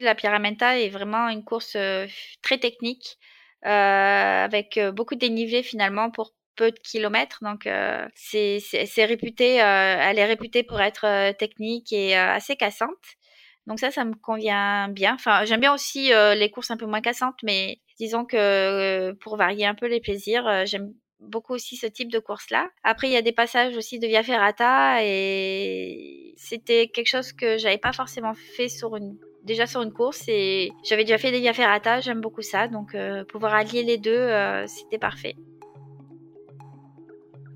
La Pyramenta est vraiment une course euh, très technique, euh, avec euh, beaucoup de dénivelé finalement pour peu de kilomètres. Donc c'est réputé, elle est réputée pour être technique et assez cassante. Donc ça, ça me convient bien. Enfin, j'aime bien aussi les courses un peu moins cassantes, mais disons que pour varier un peu les plaisirs, j'aime beaucoup aussi ce type de course-là. Après, il y a des passages aussi de Via Ferrata et c'était quelque chose que j'avais pas forcément fait sur une déjà sur une course et j'avais déjà fait des Via Ferrata, j'aime beaucoup ça, donc euh, pouvoir allier les deux, euh, c'était parfait.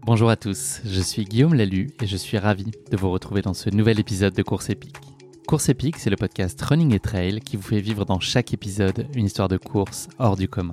Bonjour à tous, je suis Guillaume Lalu et je suis ravi de vous retrouver dans ce nouvel épisode de Course épique. Course épique, c'est le podcast Running et Trail qui vous fait vivre dans chaque épisode une histoire de course hors du commun.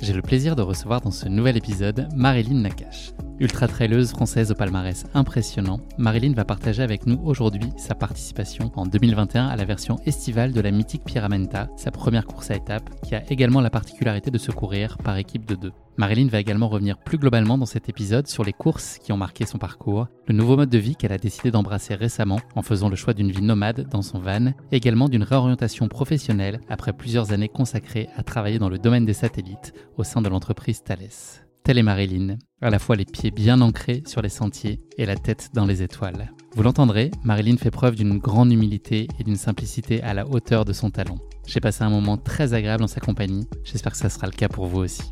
J'ai le plaisir de recevoir dans ce nouvel épisode Marilyn Nakache. Ultra-traileuse française au palmarès impressionnant, Marilyn va partager avec nous aujourd'hui sa participation en 2021 à la version estivale de la mythique Pyramenta, sa première course à étapes, qui a également la particularité de se courir par équipe de deux. Marilyn va également revenir plus globalement dans cet épisode sur les courses qui ont marqué son parcours, le nouveau mode de vie qu'elle a décidé d'embrasser récemment en faisant le choix d'une vie nomade dans son van, également d'une réorientation professionnelle après plusieurs années consacrées à travailler dans le domaine des satellites au sein de l'entreprise Thales. Telle est Marilyn, à la fois les pieds bien ancrés sur les sentiers et la tête dans les étoiles. Vous l'entendrez, Marilyn fait preuve d'une grande humilité et d'une simplicité à la hauteur de son talent. J'ai passé un moment très agréable en sa compagnie, j'espère que ça sera le cas pour vous aussi.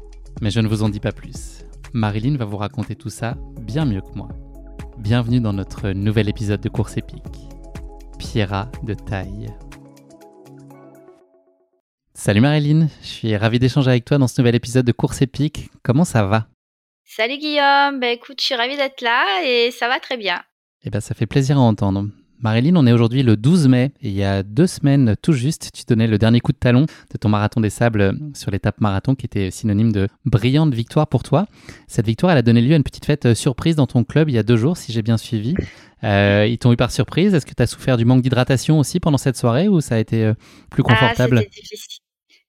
Mais je ne vous en dis pas plus. Marilyn va vous raconter tout ça bien mieux que moi. Bienvenue dans notre nouvel épisode de Course épique. Pierra de taille. Salut Marilyn, je suis ravi d'échanger avec toi dans ce nouvel épisode de Course épique. Comment ça va? Salut Guillaume, ben écoute, je suis ravie d'être là et ça va très bien. Eh bien, ça fait plaisir à entendre. Marilyn, on est aujourd'hui le 12 mai et il y a deux semaines tout juste, tu donnais le dernier coup de talon de ton marathon des sables sur l'étape marathon qui était synonyme de brillante victoire pour toi. Cette victoire, elle a donné lieu à une petite fête surprise dans ton club il y a deux jours, si j'ai bien suivi. Euh, ils t'ont eu par surprise. Est-ce que tu as souffert du manque d'hydratation aussi pendant cette soirée ou ça a été euh, plus ah, confortable?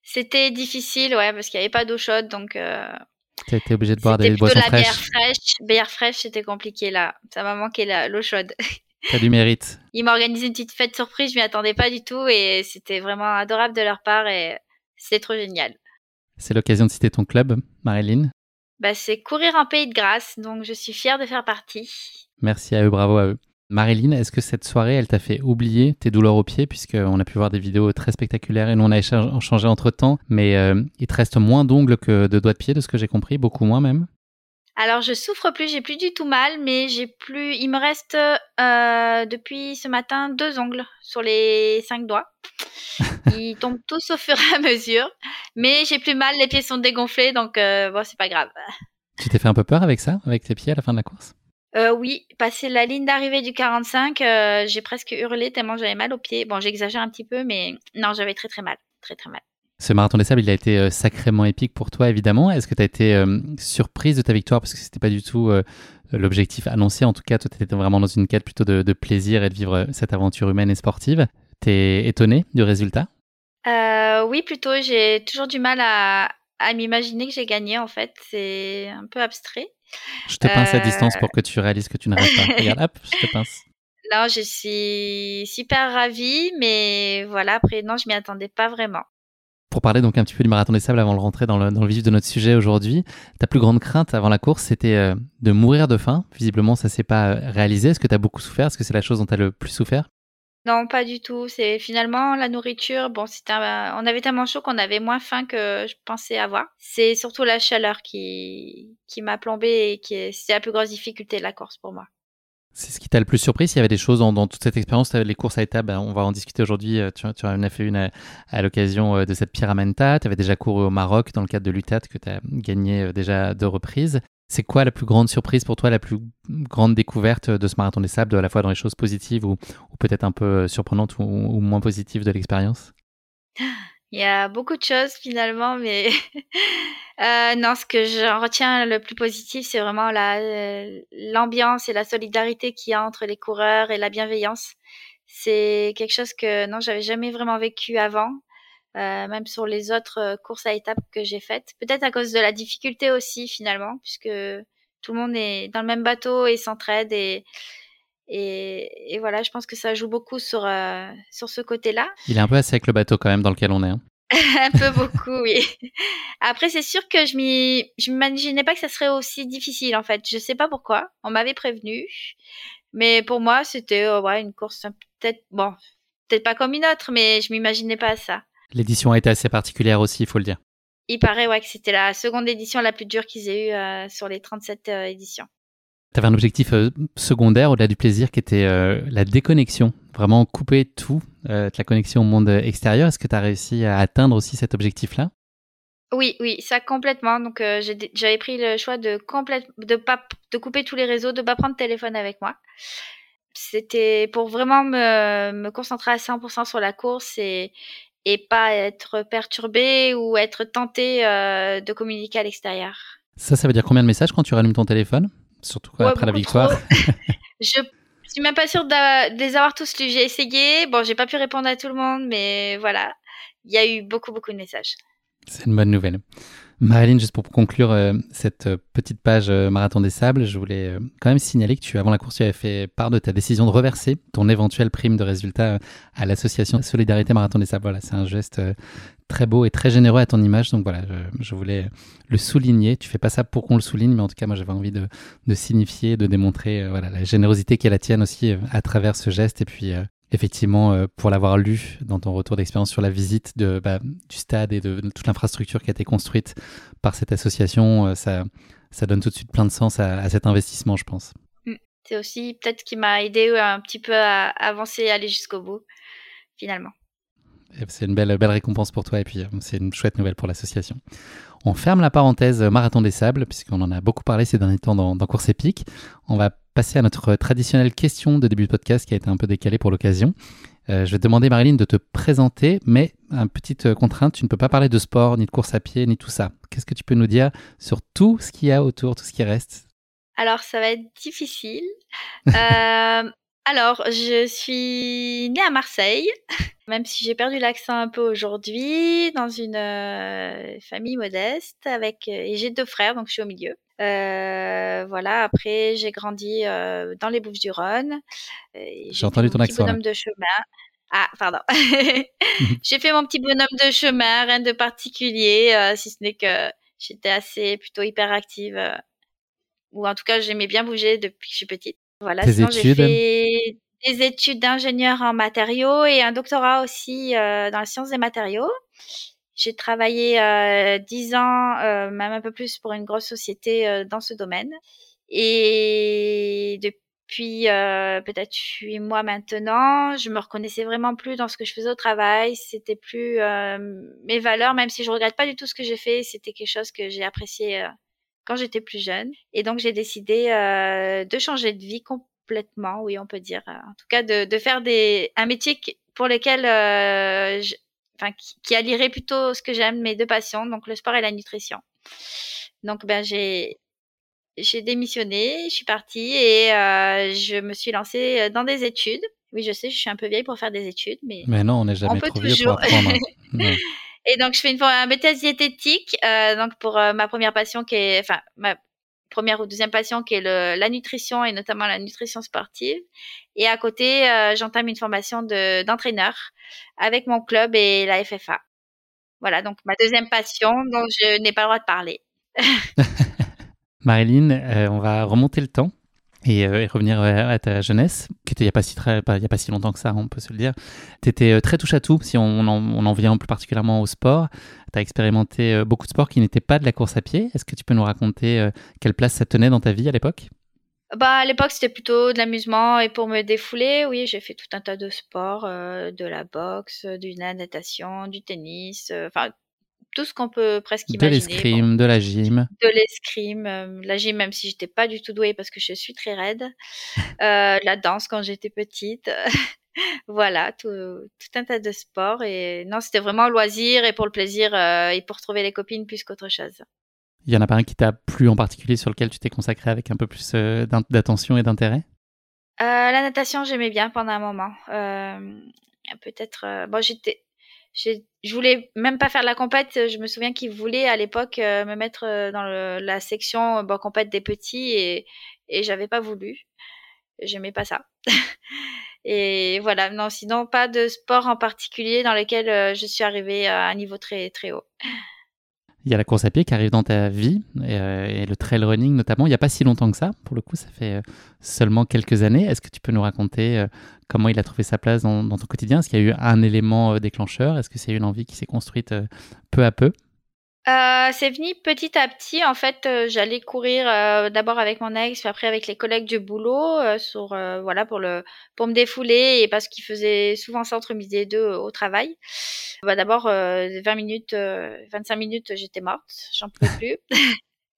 c'était difficile, ouais, parce qu'il n'y avait pas d'eau chaude, donc. Euh, été obligé de boire des boissons la fraîches. Bière fraîche, bière fraîche, c'était compliqué là. Ça m'a manqué l'eau chaude. T'as du mérite. Ils m'ont organisé une petite fête surprise, je m'y attendais pas du tout et c'était vraiment adorable de leur part et c'était trop génial. C'est l'occasion de citer ton club, Marilyn. Bah, c'est Courir en Pays de Grâce, donc je suis fière de faire partie. Merci à eux, bravo à eux. Marilyn, est-ce que cette soirée, elle t'a fait oublier tes douleurs aux pieds, puisqu'on a pu voir des vidéos très spectaculaires et nous on a échangé entre temps, mais euh, il te reste moins d'ongles que de doigts de pied, de ce que j'ai compris, beaucoup moins même alors je souffre plus, j'ai plus du tout mal, mais j'ai plus. Il me reste euh, depuis ce matin deux ongles sur les cinq doigts. Ils tombent tous au fur et à mesure, mais j'ai plus mal, les pieds sont dégonflés, donc euh, bon c'est pas grave. Tu t'es fait un peu peur avec ça, avec tes pieds à la fin de la course? Euh, oui, passer la ligne d'arrivée du 45, euh, j'ai presque hurlé tellement j'avais mal aux pieds. Bon, j'exagère un petit peu, mais non, j'avais très très mal, très très mal. Ce marathon des sables, il a été euh, sacrément épique pour toi, évidemment. Est-ce que tu as été surprise de ta victoire? Parce que c'était pas du tout l'objectif annoncé En tout cas, toi, tu étais vraiment dans une quête plutôt de, plaisir et de vivre cette aventure humaine et sportive. T'es étonné du résultat? Euh, Oui, plutôt. J'ai toujours du mal à, à m'imaginer que j'ai gagné, en fait. C'est un peu abstrait. Je te pince à distance pour que tu réalises que tu n'arrives pas. Regarde, hop, je te pince. Non, je suis super ravie, mais voilà, après, non, je m'y attendais pas vraiment. Pour parler donc un petit peu du marathon des sables avant de rentrer dans le, dans le vif de notre sujet aujourd'hui, ta plus grande crainte avant la course, c'était euh, de mourir de faim. Visiblement, ça s'est pas euh, réalisé. Est-ce que tu as beaucoup souffert? Est-ce que c'est la chose dont tu as le plus souffert? Non, pas du tout. C'est finalement la nourriture. Bon, c'était on avait tellement chaud qu'on avait moins faim que je pensais avoir. C'est surtout la chaleur qui, qui m'a plombé et qui c'est la plus grosse difficulté de la course pour moi. C'est ce qui t'a le plus surpris S'il y avait des choses dans, toute cette expérience, les courses à étapes, ben, on va en discuter aujourd'hui. Euh, tu, tu, en as fait une à, l'occasion euh, de cette Pyramenta. Tu avais déjà couru au Maroc dans le cadre de l'UTAT que tu as gagné euh, déjà deux reprises. C'est quoi la plus grande surprise pour toi, la plus grande découverte de ce marathon des sables, à la fois dans les choses positives ou, peut-être un peu surprenantes ou moins positives de l'expérience? Il y a beaucoup de choses finalement, mais euh, non, ce que je retiens le plus positif, c'est vraiment la euh, l'ambiance et la solidarité qu'il y a entre les coureurs et la bienveillance. C'est quelque chose que non, j'avais jamais vraiment vécu avant, euh, même sur les autres euh, courses à étapes que j'ai faites. Peut-être à cause de la difficulté aussi finalement, puisque tout le monde est dans le même bateau et s'entraide et et, et, voilà, je pense que ça joue beaucoup sur, euh, sur ce côté-là. Il est un peu assez avec le bateau quand même dans lequel on est. Hein. un peu beaucoup, oui. Après, c'est sûr que je m'y, je m'imaginais pas que ça serait aussi difficile en fait. Je sais pas pourquoi. On m'avait prévenu, mais pour moi, c'était euh, ouais, une course peut-être bon, peut-être pas comme une autre, mais je m'imaginais pas ça. L'édition a été assez particulière aussi, il faut le dire. Il paraît ouais que c'était la seconde édition la plus dure qu'ils aient eue euh, sur les 37 éditions. Tu avais un objectif euh, secondaire au-delà du plaisir qui était euh, la déconnexion, vraiment couper tout, euh, la connexion au monde extérieur. Est-ce que tu as réussi à atteindre aussi cet objectif-là? Oui, oui, ça complètement. Donc j'avais pris le choix de de pas de couper tous les réseaux, de pas prendre de téléphone avec moi. C'était pour vraiment me, me concentrer à 100% sur la course et et pas être perturbé ou être tenté de communiquer à l'extérieur. Ça, ça veut dire combien de messages quand tu rallumes ton téléphone? Surtout après la victoire. je suis même pas sûre de, les avoir tous lus. J'ai essayé. Bon, j'ai pas pu répondre à tout le monde, mais voilà, il y a eu beaucoup, beaucoup de messages. C'est une bonne nouvelle. Marilyn, juste pour conclure euh, cette euh, petite page euh, Marathon des Sables, je voulais quand même signaler que tu, avant la course, tu avais fait part de ta décision de reverser ton éventuelle prime de résultat à l'association Solidarité Marathon des Sables. Voilà, c'est un geste très beau et très généreux à ton image. Donc voilà, je, voulais le souligner. Tu fais pas ça pour qu'on le souligne, mais en tout cas, moi, j'avais envie de, de, signifier, de démontrer voilà, la générosité qui est la tienne aussi à travers ce geste et puis effectivement, euh, pour l'avoir lu dans ton retour d'expérience sur la visite de, bah, du stade et de, toute l'infrastructure qui a été construite par cette association, euh, ça, ça donne tout de suite plein de sens à, cet investissement, je pense. Mm. C'est aussi peut-être qui m'a aidé euh, un petit peu à avancer et aller jusqu'au bout, finalement. C'est une belle, belle récompense pour toi et puis c'est une chouette nouvelle pour l'association. On ferme la parenthèse Marathon des Sables, puisqu'on en a beaucoup parlé ces derniers temps dans, dans Course Épique. On va passer à notre traditionnelle question de début de podcast qui a été un peu décalée pour l'occasion. Euh, je vais te demander, Marilyn, de te présenter, mais une petite contrainte, tu ne peux pas parler de sport, ni de course à pied, ni tout ça. Qu'est-ce que tu peux nous dire sur tout ce qu'il y a autour, tout ce qui reste? Alors, ça va être difficile. euh, alors, je suis née à Marseille, même si j'ai perdu l'accent un peu aujourd'hui, dans une euh, famille modeste, avec et j'ai deux frères, donc je suis au milieu. Euh, voilà. Après, j'ai grandi euh, dans les Bouches du Rhône. J'ai entendu ton accent. Bonhomme de chemin. Ah, pardon. j'ai fait mon petit bonhomme de chemin, rien de particulier, euh, si ce n'est que j'étais assez plutôt hyperactive, ou en tout cas j'aimais bien bouger depuis que je suis petite. Voilà. Tes sinon j'ai fait des études d'ingénieur en matériaux et un doctorat aussi dans la science des matériaux. J'ai travaillé euh, dix ans, euh, même un peu plus, pour une grosse société euh, dans ce domaine. Et depuis peut-être huit mois maintenant, je me reconnaissais vraiment plus dans ce que je faisais au travail. C'était plus mes valeurs, même si je regrette pas du tout ce que j'ai fait. C'était quelque chose que j'ai apprécié quand j'étais plus jeune. Et donc j'ai décidé de changer de vie complètement, oui, on peut dire. En tout cas, de, de faire des un métier pour lequel enfin, qui, allierait plutôt ce que j'aime, mes deux passions, donc le sport et la nutrition. Donc, ben, j'ai, j'ai démissionné, je suis partie et euh, je me suis lancée dans des études Oui, je sais, je suis un peu vieille pour faire des études, mais. Mais non, on n'est jamais trop vieux pour apprendre. Et donc, je fais une, un BTS diététique, euh, donc pour euh, ma première passion qui est, enfin, ma première ou deuxième passion qui est la nutrition et notamment la nutrition sportive. Et à côté, euh, j'entame une formation de, d'entraîneur avec mon club et la FFA. Voilà, donc ma deuxième passion dont je n'ai pas le droit de parler. Marilyn, euh, on va remonter le temps euh, et, revenir à ta jeunesse, qui était il n'y a, pas si très, pas si longtemps que ça, on peut se le dire. Tu étais euh, très touche à tout, si on, en, en vient plus particulièrement au sport. Tu as expérimenté euh, beaucoup de sports qui n'étaient pas de la course à pied. Est-ce que tu peux nous raconter quelle place ça tenait dans ta vie à l'époque? Bah, à l'époque, c'était plutôt de l'amusement et pour me défouler, oui, j'ai fait tout un tas de sports, de la boxe, de la natation, du tennis, enfin tout ce qu'on peut presque imaginer. De l'escrime, de la gym. De l'escrime, euh, la gym même si j'étais pas du tout douée parce que je suis très raide. euh, la danse quand j'étais petite. voilà, tout, tout, un tas de sports et non, c'était vraiment loisir et pour le plaisir euh, et pour trouver les copines plus qu'autre chose. Il y en a pas un qui t'a plu en particulier sur lequel tu t'es consacré avec un peu plus d'attention et d'intérêt? La natation, j'aimais bien pendant un moment. Peut-être, bon, j'étais je voulais même pas faire la compète. Je me souviens qu'ils voulaient à l'époque euh, me mettre euh, dans la section bon, compète des petits et, et j'avais pas voulu. J'aimais pas ça. et voilà, non, sinon pas de sport en particulier dans lequel euh, je suis arrivée à un niveau très très haut. Il y a la course à pied qui arrive dans ta vie et, le trail running notamment. Il n'y a pas si longtemps que ça. Pour le coup, ça fait seulement quelques années. Est-ce que tu peux nous raconter comment il a trouvé sa place dans, ton quotidien? Est-ce qu'il y a eu un élément euh, déclencheur? Est-ce que c'est une envie qui s'est construite euh, peu à peu? Euh, c'est venu petit à petit. En fait, j'allais courir d'abord avec mon ex, puis après avec les collègues du boulot, sur voilà pour le pour me défouler et parce qu'il faisait souvent ça entre midi et deux au travail. Bah, d'abord 20 minutes, 25 minutes, j'étais morte, j'en pouvais plus.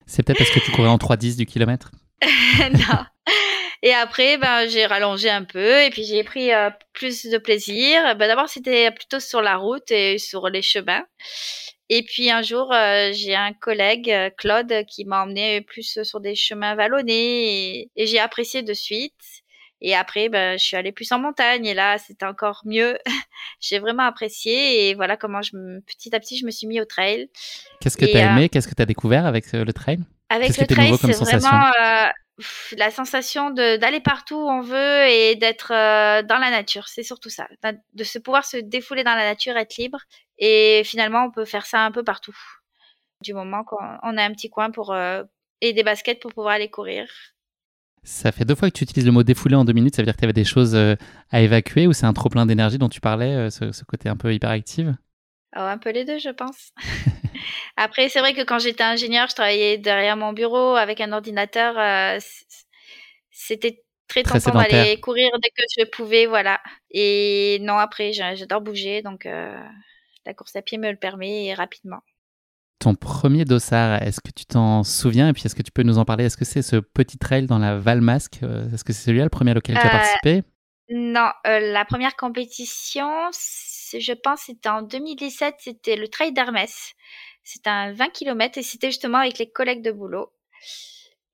c'est peut-être parce que tu courais en 3-10 du kilomètre. non. Et après, ben, j'ai rallongé un peu et puis j'ai pris euh, plus de plaisir. Ben, D'abord, c'était plutôt sur la route et sur les chemins. Et puis un jour, euh, j'ai un collègue, euh, Claude, qui m'a emmené plus sur des chemins vallonnés et, j'ai apprécié de suite. Et après, ben, je suis allée plus en montagne et là, c'était encore mieux. j'ai vraiment apprécié et voilà comment je, petit à petit, je me suis mis au trail. Qu'est-ce que tu as aimé? Qu'est-ce que tu as découvert avec le trail? Avec le trail, c'est vraiment la sensation d'aller partout où on veut et d'être euh, dans la nature. C'est surtout ça, de se pouvoir se défouler dans la nature, être libre. Et finalement, on peut faire ça un peu partout. Du moment qu'on a un petit coin pour euh, et des baskets pour pouvoir aller courir. Ça fait deux fois que tu utilises le mot défouler en deux minutes. Ça veut dire que tu avais des choses euh, à évacuer ou c'est un trop plein d'énergie dont tu parlais, ce, côté un peu hyperactive? Oh, Un peu les deux, je pense. Après, c'est vrai que quand j'étais ingénieur, je travaillais derrière mon bureau avec un ordinateur. Euh, c'était très, tentant d'aller courir dès que je pouvais, voilà. Et non, après, j'adore bouger, donc euh, la course à pied me le permet rapidement. Ton premier dossard, est-ce que tu t'en souviens? Et puis, est-ce que tu peux nous en parler? Est-ce que c'est ce petit trail dans la Valmasque euh, Est-ce que c'est celui-là, le premier auquel tu as participé? Non, la première compétition, je pense, c'était en 2017, c'était le trail d'Hermès. C'était un 20 km et c'était justement avec les collègues de boulot.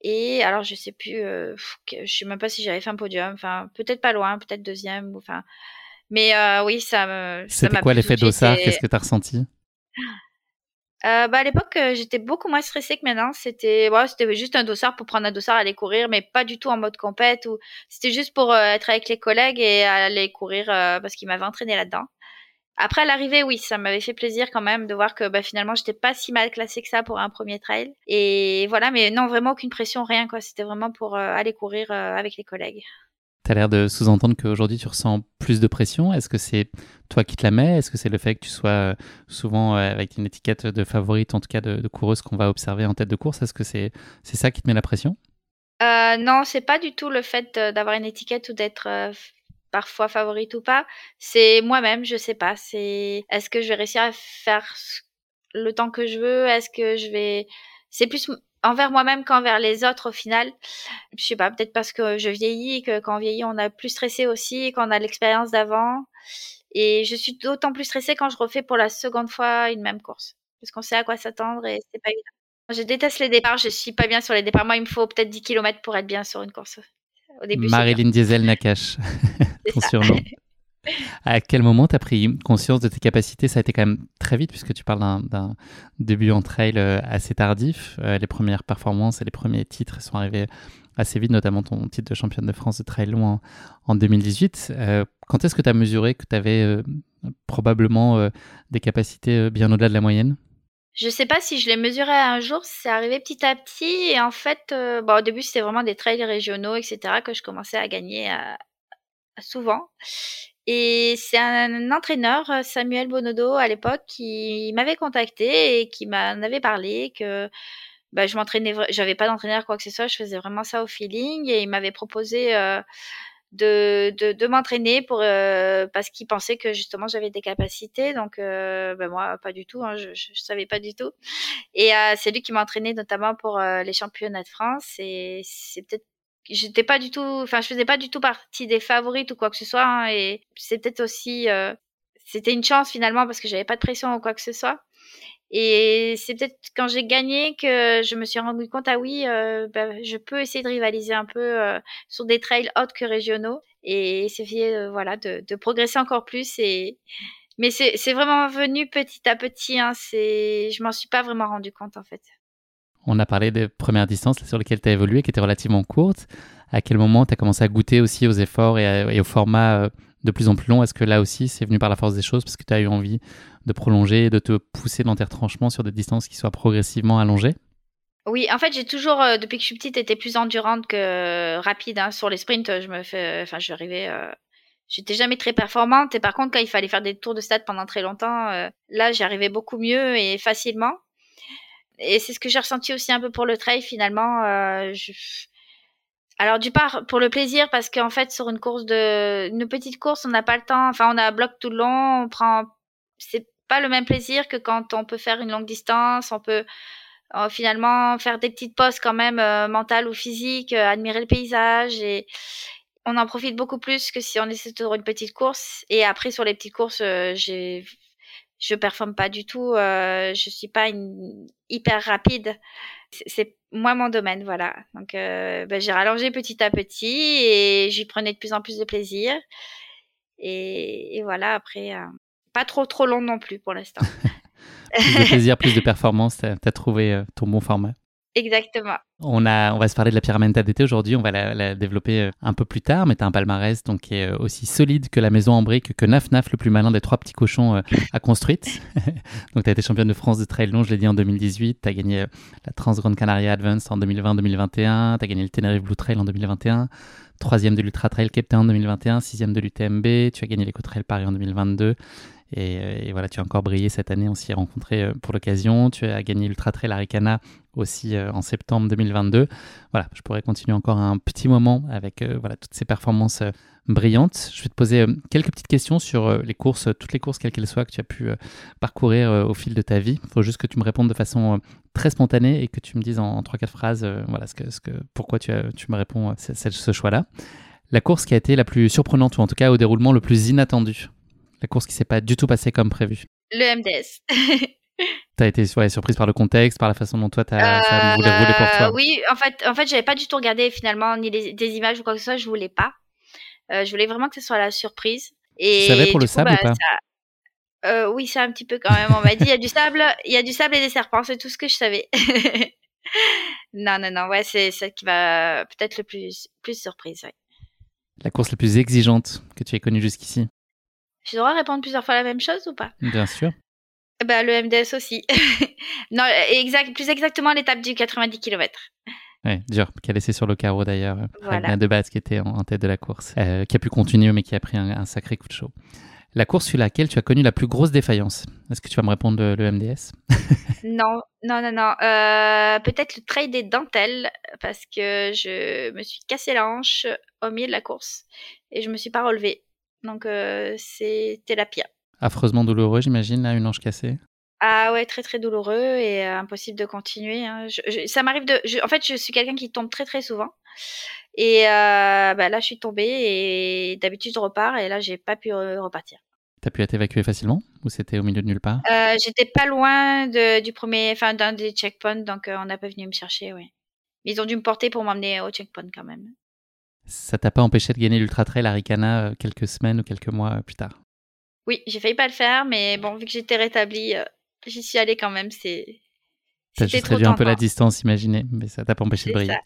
Et alors, je sais plus, euh, je sais même pas si j'avais fait un podium. Enfin, peut-être pas loin, peut-être deuxième. Enfin, mais euh, oui, ça me. C'était quoi l'effet d'Ossard Qu'est-ce que tu as ressenti? Euh, bah à l'époque, j'étais beaucoup moins stressée que maintenant. C'était, ouais, c'était juste un dossard pour prendre un dossard, aller courir, mais pas du tout en mode compète. Ou c'était juste pour être avec les collègues et aller courir parce qu'ils m'avaient entraîné là-dedans. Après à l'arrivée, oui, ça m'avait fait plaisir quand même de voir que bah, finalement j'étais pas si mal classée que ça pour un premier trail. Et voilà, mais non, vraiment aucune pression, rien quoi. C'était vraiment pour euh, aller courir euh, avec les collègues. Tu as l'air de sous-entendre qu'aujourd'hui tu ressens plus de pression. Est-ce que c'est toi qui te la mets? Est-ce que c'est le fait que tu sois euh, souvent avec une étiquette de favorite, en tout cas de, coureuse qu'on va observer en tête de course? Est-ce que c'est c'est ça qui te met la pression? Euh, Non, c'est pas du tout le fait d'avoir une étiquette ou d'être parfois favorite ou pas. C'est moi-même, je sais pas. C'est est-ce que je vais réussir à faire le temps que je veux Est-ce que je vais C'est plus envers moi-même qu'envers les autres au final. Je sais pas, peut-être parce que je vieillis, que quand on vieillit, on a plus stressé aussi, qu'on a l'expérience d'avant. Et je suis d'autant plus stressée quand je refais pour la seconde fois une même course. Parce qu'on sait à quoi s'attendre et c'est pas évident. Je déteste les départs, je suis pas bien sur les départs. Moi, il me faut peut-être 10 km pour être bien sur une course. Au début. Marilyn Diesel Nakash, ton surnom. À quel moment tu as pris conscience de tes capacités? Ça a été quand même très vite, puisque tu parles d'un début en trail euh, assez tardif. Euh, les premières performances et les premiers titres sont arrivés assez vite, notamment ton titre de championne de France de trail long en, 2018. Euh, quand est-ce que tu as mesuré que tu avais probablement des capacités bien au-delà de la moyenne? Je sais pas si je l'ai mesuré un jour, c'est arrivé petit à petit. Et en fait, bon, au début, c'était vraiment des trails régionaux, etc., que je commençais à gagner souvent. Et c'est un entraîneur, euh, Samuel Bonodo, à l'époque, qui m'avait contacté et qui m'en avait parlé que bah, je m'entraînais, j'avais pas d'entraîneur quoi que ce soit, je faisais vraiment ça au feeling et il m'avait proposé euh, de, de, de m'entraîner pour euh, parce qu'il pensait que justement j'avais des capacités donc euh, ben moi pas du tout hein, je, je, savais pas du tout et c'est lui qui m'a entraîné notamment pour les championnats de France et c'est peut-être j'étais pas du tout, enfin, je faisais pas du tout partie des favorites ou quoi que ce soit. Hein, et c'est peut-être aussi, euh, c'était une chance finalement parce que j'avais pas de pression ou quoi que ce soit. Et c'est peut-être quand j'ai gagné que je me suis rendu compte, ah oui, euh, bah, je peux essayer de rivaliser un peu euh, sur des trails autres que régionaux et essayer, voilà, de, progresser encore plus. Et mais c'est vraiment venu petit à petit. Hein, je m'en suis pas vraiment rendu compte en fait. On a parlé des premières distances sur lesquelles tu as évolué, qui étaient relativement courtes. À quel moment tu as commencé à goûter aussi aux efforts et, au format euh, de plus en plus long Est-ce que là aussi, c'est venu par la force des choses parce que tu as eu envie de prolonger de te pousser dans tes retranchements sur des distances qui soient progressivement allongées? Oui, en fait, j'ai toujours, euh, depuis que je suis petite, été plus endurante que euh, rapide. Hein. Sur les sprints, je me fais, enfin, j'arrivais, j'étais jamais très performante. Et par contre, quand il fallait faire des tours de stade pendant très longtemps, là, j'y arrivais beaucoup mieux et facilement et c'est ce que j'ai ressenti aussi un peu pour le trail finalement. Euh. Alors du part pour le plaisir parce qu'en fait sur une course de une petite course on n'a pas le temps. Enfin on a bloc tout le long, on prend. C'est pas le même plaisir que quand on peut faire une longue distance. On peut euh, finalement faire des petites pauses quand même euh, mentales ou physiques, euh, admirer le paysage et on en profite beaucoup plus que si on essaie sur une petite course. Et après sur les petites courses, euh, j'ai je performe pas du tout. Euh, je suis pas une hyper rapide. C'est moi mon domaine, voilà. Donc euh, ben, j'ai rallongé petit à petit et j'y prenais de plus en plus de plaisir. Et, voilà. Après, euh, pas trop trop long non plus pour l'instant. plus de plaisir, plus de performance. T'as as trouvé euh, ton bon format. Exactement. On, a, on va se parler de la Pyramenta d'été aujourd'hui, on va la, développer euh, un peu plus tard, mais tu as un palmarès donc, qui est euh, aussi solide que la maison en briques, que Naf Naf, le plus malin des trois petits cochons, euh, a construite. donc tu as été championne de France de trail long, je l'ai dit, en 2018, tu as gagné la Trans Grande Canaria Advance en 2020-2021, tu as gagné le Tenerife Blue Trail en 2021, troisième de l'Ultra Trail Cape Town en 2021, sixième de l'UTMB, tu as gagné l'Eco Trail Paris en 2022. Et, voilà, tu as encore brillé cette année, on s'y est rencontrés pour l'occasion. Tu as gagné l'Ultra Trail Aricana aussi euh, en septembre 2022. Voilà, je pourrais continuer encore un petit moment avec euh, voilà, toutes ces performances euh, brillantes. Je vais te poser quelques petites questions sur les courses, toutes les courses, quelles qu'elles soient, que tu as pu parcourir au fil de ta vie. Il faut juste que tu me répondes de façon très spontanée et que tu me dises en, trois 3-4 phrases voilà, ce que, ce que, pourquoi tu, tu me réponds à ce choix-là. La course qui a été la plus surprenante, ou en tout cas au déroulement le plus inattendu. La course qui s'est pas du tout passée comme prévu. Le MDS. T'as été surprise par le contexte, par la façon dont toi t'as, ça voulait rouler pour toi. Euh, oui, en fait, en fait, j'avais pas du tout regardé finalement ni des images ou quoi que ce soit. Je voulais pas. Euh, je voulais vraiment que ce soit la surprise. Et tu savais pour le sable ou bah, pas euh, Oui, c'est un petit peu quand même. On m'a dit il y a du sable, il y a du sable et des serpents. C'est tout ce que je savais. non, non, non. Ouais, c'est ça qui va peut-être le plus, plus surprise. Ouais. La course la plus exigeante que tu aies connue jusqu'ici? Je dois répondre plusieurs fois la même chose ou pas? Bien sûr. Bah, le MDS aussi. non, exact, plus exactement l'étape du 90 km. Oui, dur, qui a laissé sur le carreau d'ailleurs voilà. de base qui était en, tête de la course, euh, qui a pu continuer mais qui a pris un, sacré coup de chaud. La course sur laquelle? Tu as connu la plus grosse défaillance Est-ce que tu vas me répondre le, MDS Non, non, non, non. Euh, peut-être le trail des dentelles parce que je me suis cassé la hanche au milieu de la course et je me suis pas relevée. Donc euh, c'était la pire. Affreusement douloureux, j'imagine, là, une hanche cassée. Ah ouais, très très douloureux et euh, impossible de continuer. Hein. ça m'arrive de. en fait, je suis quelqu'un qui tombe très très souvent. Et euh, bah, là, je suis tombée et d'habitude, je repars et là, j'ai pas pu repartir. T'as pu être évacué facilement ou c'était au milieu de nulle part? Euh, J'étais pas loin de, du premier, enfin d'un des checkpoints, donc on n'a pas venu me chercher, oui. Ils ont dû me porter pour m'emmener au checkpoint quand même. Ça t'a pas empêché de gagner l'Ultra Trail Aricana quelques semaines ou quelques mois plus tard? Oui, j'ai failli pas le faire, mais bon, vu que j'étais rétablie, j'y suis allée quand même. C'est. T'as juste réduit un peu la distance, imaginez, mais ça t'a pas empêché de briller.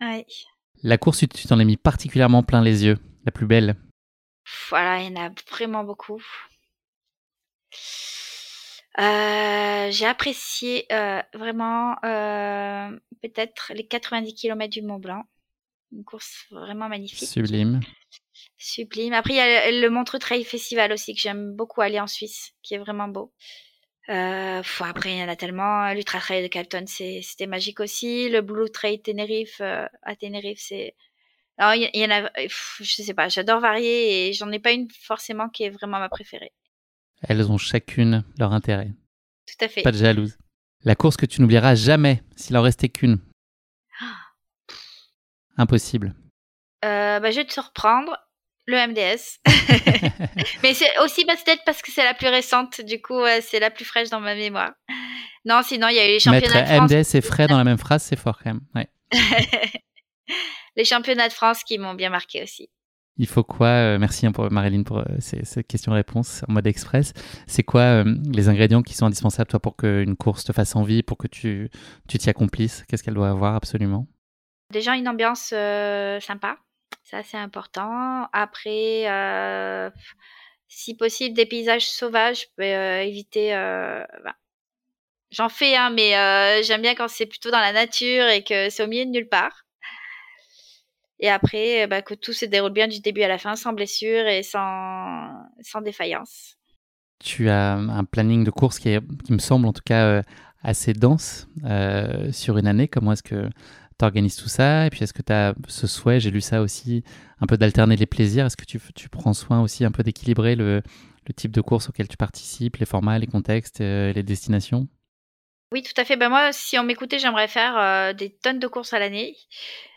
Ouais. La course, tu t'en es mis particulièrement plein les yeux, la plus belle. Voilà, il y en a vraiment beaucoup. Euh, j'ai apprécié euh, vraiment euh, peut-être les 90 km du Mont Blanc. Une course vraiment magnifique. Sublime. Sublime. Après, il y a le Montreux Trail Festival aussi que j'aime beaucoup aller en Suisse, qui est vraiment beau. Euh, après, il y en a tellement. L'Ultra Trail de Calton, c'était magique aussi. Le Blue Trail Tenerife à Tenerife, c'est. Alors, il y, en a. je sais pas, j'adore varier et j'en ai pas une forcément qui est vraiment ma préférée. Elles ont chacune leur intérêt. Tout à fait. Pas de jalouse. La course que tu n'oublieras jamais s'il en restait qu'une. Impossible. Euh, bah, je vais te surprendre. Le MDS. Mais c'est aussi peut-être parce que c'est la plus récente. Du coup, c'est la plus fraîche dans ma mémoire. Non, sinon, il y a eu les championnats de France. MDS et frais dans la même phrase, c'est fort quand même. Ouais. les championnats de France qui m'ont bien marqué aussi. Il faut quoi euh, Merci hein, pour Marilyn pour euh, ces, questions-réponses en mode express. C'est quoi euh, les ingrédients qui sont indispensables toi pour qu'une course te fasse envie, pour que tu tu t'y accomplisses? Qu'est-ce qu'elle doit avoir absolument? Déjà une ambiance sympa, c'est assez important. Après, si possible, des paysages sauvages, éviter. Bah, j'en fais, hein, mais j'aime bien quand c'est plutôt dans la nature et que c'est au milieu de nulle part. Et après, bah, que tout se déroule bien du début à la fin, sans blessure et sans, sans défaillance. Tu as un planning de course qui, me semble en tout cas euh, assez dense euh, sur une année. Comment est-ce que tu organises tout ça Et puis est-ce que tu as ce souhait, j'ai lu ça aussi, un peu d'alterner les plaisirs Est-ce que tu, prends soin aussi un peu d'équilibrer le, type de course auquel tu participes, les formats, les contextes, euh, les destinations? Oui, tout à fait. Ben moi, si on m'écoutait, j'aimerais faire des tonnes de courses à l'année.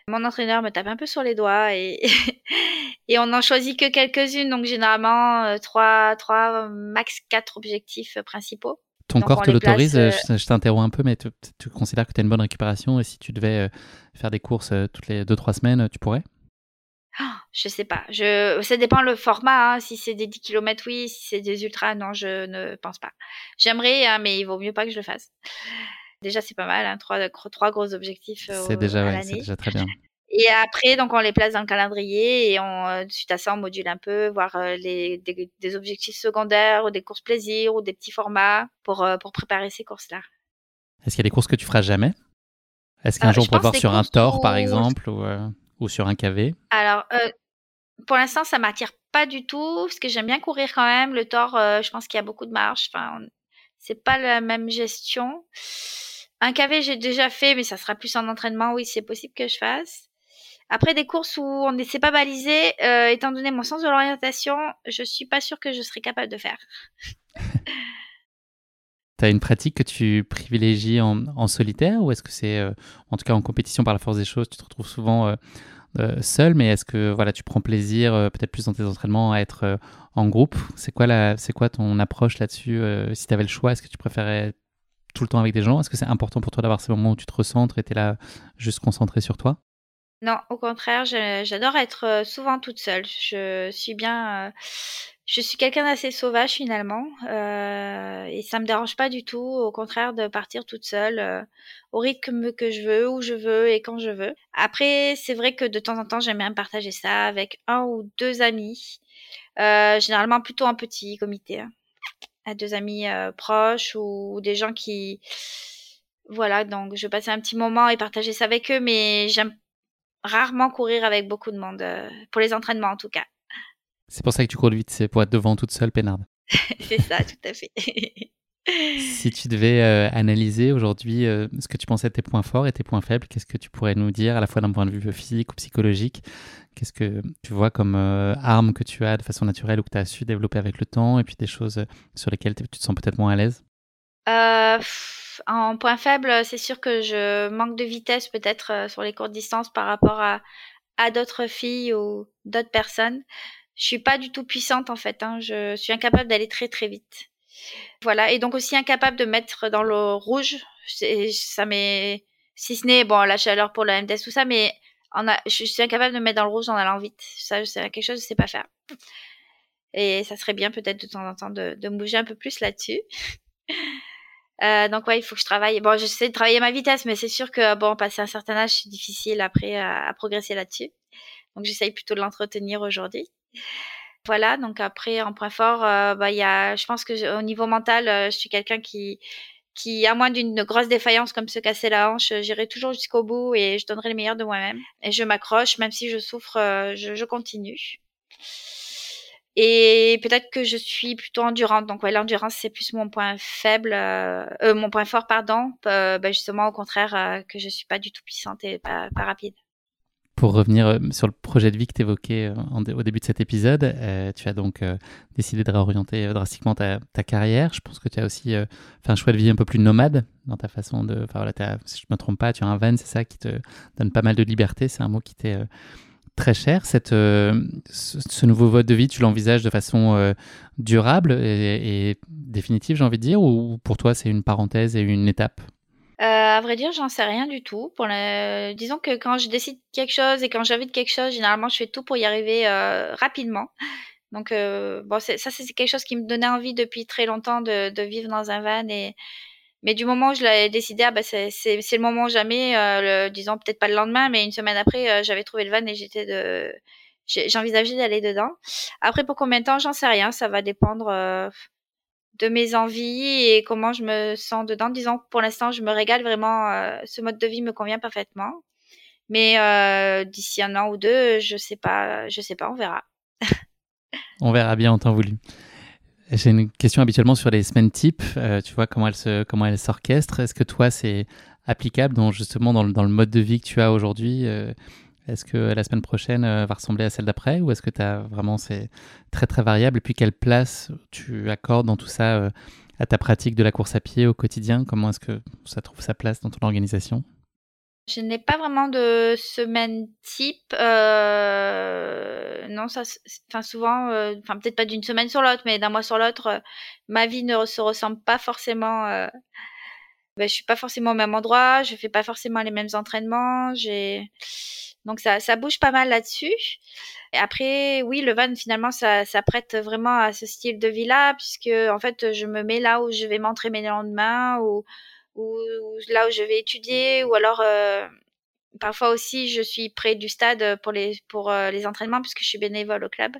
Mon entraîneur me tape un peu sur les doigts et, et on n'en choisit que quelques-unes, donc généralement euh, trois, trois, max quatre objectifs euh, principaux. Ton corps te l'autorise, euh, je, t'interromps un peu, mais tu, considères que tu as une bonne récupération et si tu devais faire des courses toutes les deux, trois semaines, tu pourrais? Ah, je sais pas. Je, ça dépend le format. Hein. Si c'est des 10 km, oui. Si c'est des ultras, non, je ne pense pas. J'aimerais, hein, mais il vaut mieux pas que je le fasse. Déjà, c'est pas mal, hein, trois, trois gros objectifs. Euh, c'est déjà, déjà très bien. Et après, donc on les place dans le calendrier et on, euh, suite à ça, on module un peu, voir euh, les, des, objectifs secondaires ou des courses plaisir ou des petits formats pour, pour préparer ces courses-là. Est-ce qu'il y a des courses que tu feras jamais? Est-ce qu'un jour on pourrait voir sur un Thor, par exemple, ou, ou, sur un KV Alors, pour l'instant, ça m'attire pas du tout, parce que j'aime bien courir quand même. Le Thor, je pense qu'il y a beaucoup de marche. Enfin, c'est pas la même gestion. Un KV, j'ai déjà fait, mais ça sera plus en entraînement. Oui, c'est possible que je fasse. Après des courses où on ne s'est pas balisé, euh, étant donné mon sens de l'orientation, je suis pas sûre que je serais capable de faire. tu as une pratique que tu privilégies en, solitaire ou est-ce que c'est, euh, en tout cas en compétition par la force des choses, tu te retrouves souvent euh, seul, mais est-ce que voilà, tu prends plaisir peut-être plus dans tes entraînements à être en groupe? C'est quoi, quoi ton approche là-dessus Si tu avais le choix, est-ce que tu préférais tout le temps avec des gens? Est-ce que c'est important pour toi d'avoir ces moments où tu te recentres et tu es là juste concentré sur toi? Non, au contraire, j'adore être euh, souvent toute seule. Je suis bien. Euh, je suis quelqu'un d'assez sauvage finalement euh, et ça me dérange pas du tout. Au contraire de partir toute seule au rythme que je veux, où je veux et quand je veux. Après, c'est vrai que de temps en temps, j'aime bien partager ça avec un ou deux amis. généralement plutôt un petit comité. Hein à deux amis proches ou, des gens qui voilà donc je passer un petit moment et partager ça avec eux mais j'aime rarement courir avec beaucoup de monde euh, pour les entraînements en tout cas. C'est pour ça que tu cours vite c'est pour être devant toute seule Pénarde c'est ça tout à fait. Si tu devais euh, analyser aujourd'hui ce que tu pensais être tes points forts et tes points faibles, qu'est-ce que tu pourrais nous dire à la fois d'un point de vue physique ou psychologique? Qu'est-ce que tu vois comme euh, arme que tu as de façon naturelle ou que tu as su développer avec le temps et puis des choses euh, sur lesquelles tu te sens peut-être moins à l'aise? Euh, En point faible, c'est sûr que je manque de vitesse peut-être sur les courtes distances par rapport à, d'autres filles ou d'autres personnes. Je suis pas du tout puissante en fait. Hein. Je suis incapable d'aller très très vite. Voilà, et donc aussi incapable de mettre dans le rouge. Ça m'est, si ce n'est bon la chaleur pour la MDS tout ça, mais je suis incapable de me mettre dans le rouge en allant vite. Ça, c'est quelque chose que je sais pas faire. Et ça serait bien peut-être de temps en temps de, bouger un peu plus là-dessus. Euh, donc ouais, il faut que je travaille. Bon, j'essaie de travailler ma vitesse, mais c'est sûr que bon, passer un certain âge, c'est difficile après à, à progresser là-dessus. Donc j'essaye plutôt de l'entretenir aujourd'hui. Voilà, donc après en point fort, euh, bah il y a, je pense que au niveau mental, euh, je suis quelqu'un qui qui, à moins d'une grosse défaillance comme se casser la hanche, j'irai toujours jusqu'au bout et je donnerai le meilleur de moi-même. Et je m'accroche, même si je souffre, je, je continue. Et peut-être que je suis plutôt endurante. Donc ouais, l'endurance c'est plus mon point faible, euh, euh mon point fort pardon. Euh, bah, justement au contraire que je suis pas du tout puissante et pas, rapide. Pour revenir sur le projet de vie que tu évoquais au début de cet épisode, tu as donc décidé de réorienter drastiquement ta, ta, carrière. Je pense que tu as aussi fait un choix de vie un peu plus nomade dans ta façon de. Enfin voilà, si je me trompe pas, tu as un van, c'est ça qui te donne pas mal de liberté. C'est un mot qui t'est très cher. Cette, euh, ce, nouveau vote de vie, tu l'envisages de façon euh, durable et, définitive, j'ai envie de dire, ou pour toi c'est une parenthèse et une étape? Euh, à vrai dire, j'en sais rien du tout. Disons que quand je décide quelque chose et quand j'invite quelque chose, généralement, je fais tout pour y arriver rapidement. Donc, bon, ça, c'est quelque chose qui me donnait envie depuis très longtemps de, de vivre dans un van et, mais du moment où je l'avais décidé, ah bah c'est le moment jamais, euh, le, disons peut-être pas le lendemain, mais une semaine après, euh, j'avais trouvé le van et j'étais de, j'envisageais d'aller dedans. Après pour combien de temps, j'en sais rien, ça va dépendre euh, de mes envies et comment je me sens dedans. Disons pour l'instant, je me régale vraiment, euh, ce mode de vie me convient parfaitement. Mais d'ici un an ou deux, je sais pas, je sais pas, on verra. on verra bien en temps voulu. J'ai une question habituellement sur les semaines types. Euh, tu vois comment elles se, comment elles s'orchestrent. Est-ce que toi c'est applicable dans justement dans le, dans le, mode de vie que tu as aujourd'hui euh, Est-ce que la semaine prochaine euh, va ressembler à celle d'après ou est-ce que tu as vraiment c'est très très variable? Et puis quelle place tu accordes dans tout ça à ta pratique de la course à pied au quotidien? Comment est-ce que ça trouve sa place dans ton organisation? Je n'ai pas vraiment de semaine type. Euh, non, ça, enfin souvent, euh, enfin peut-être pas d'une semaine sur l'autre, mais d'un mois sur l'autre, euh, ma vie ne se ressemble pas forcément. Ben, je suis pas forcément au même endroit, je fais pas forcément les mêmes entraînements. J'ai donc ça, ça bouge pas mal là-dessus. Après, oui, le van finalement, ça, ça prête vraiment à ce style de vie-là, puisque en fait, je me mets là où je vais m'entraîner le lendemain, ou ou, là où je vais étudier, ou alors euh, parfois aussi je suis près du stade pour les pour euh, les entraînements puisque je suis bénévole au club.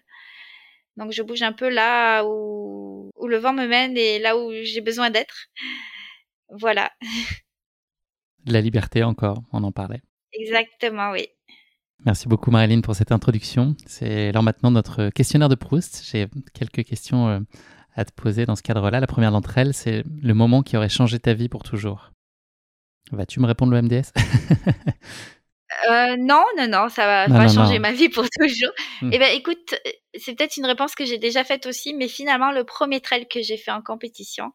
Donc je bouge un peu là où, où le vent me mène et là où j'ai besoin d'être. Voilà. La liberté encore, on en parlait. Exactement, oui. Merci beaucoup Marilyn pour cette introduction. C'est alors maintenant notre questionnaire de Proust. J'ai quelques questions euh, à te poser dans ce cadre-là. La première d'entre elles, c'est le moment qui aurait changé ta vie pour toujours. Vas-tu me répondre le MDS euh, non, non, non, ça va pas changer ma vie pour toujours. Hmm. Eh ben, écoute, c'est peut-être une réponse que j'ai déjà faite aussi, mais finalement, le premier trail que j'ai fait en compétition,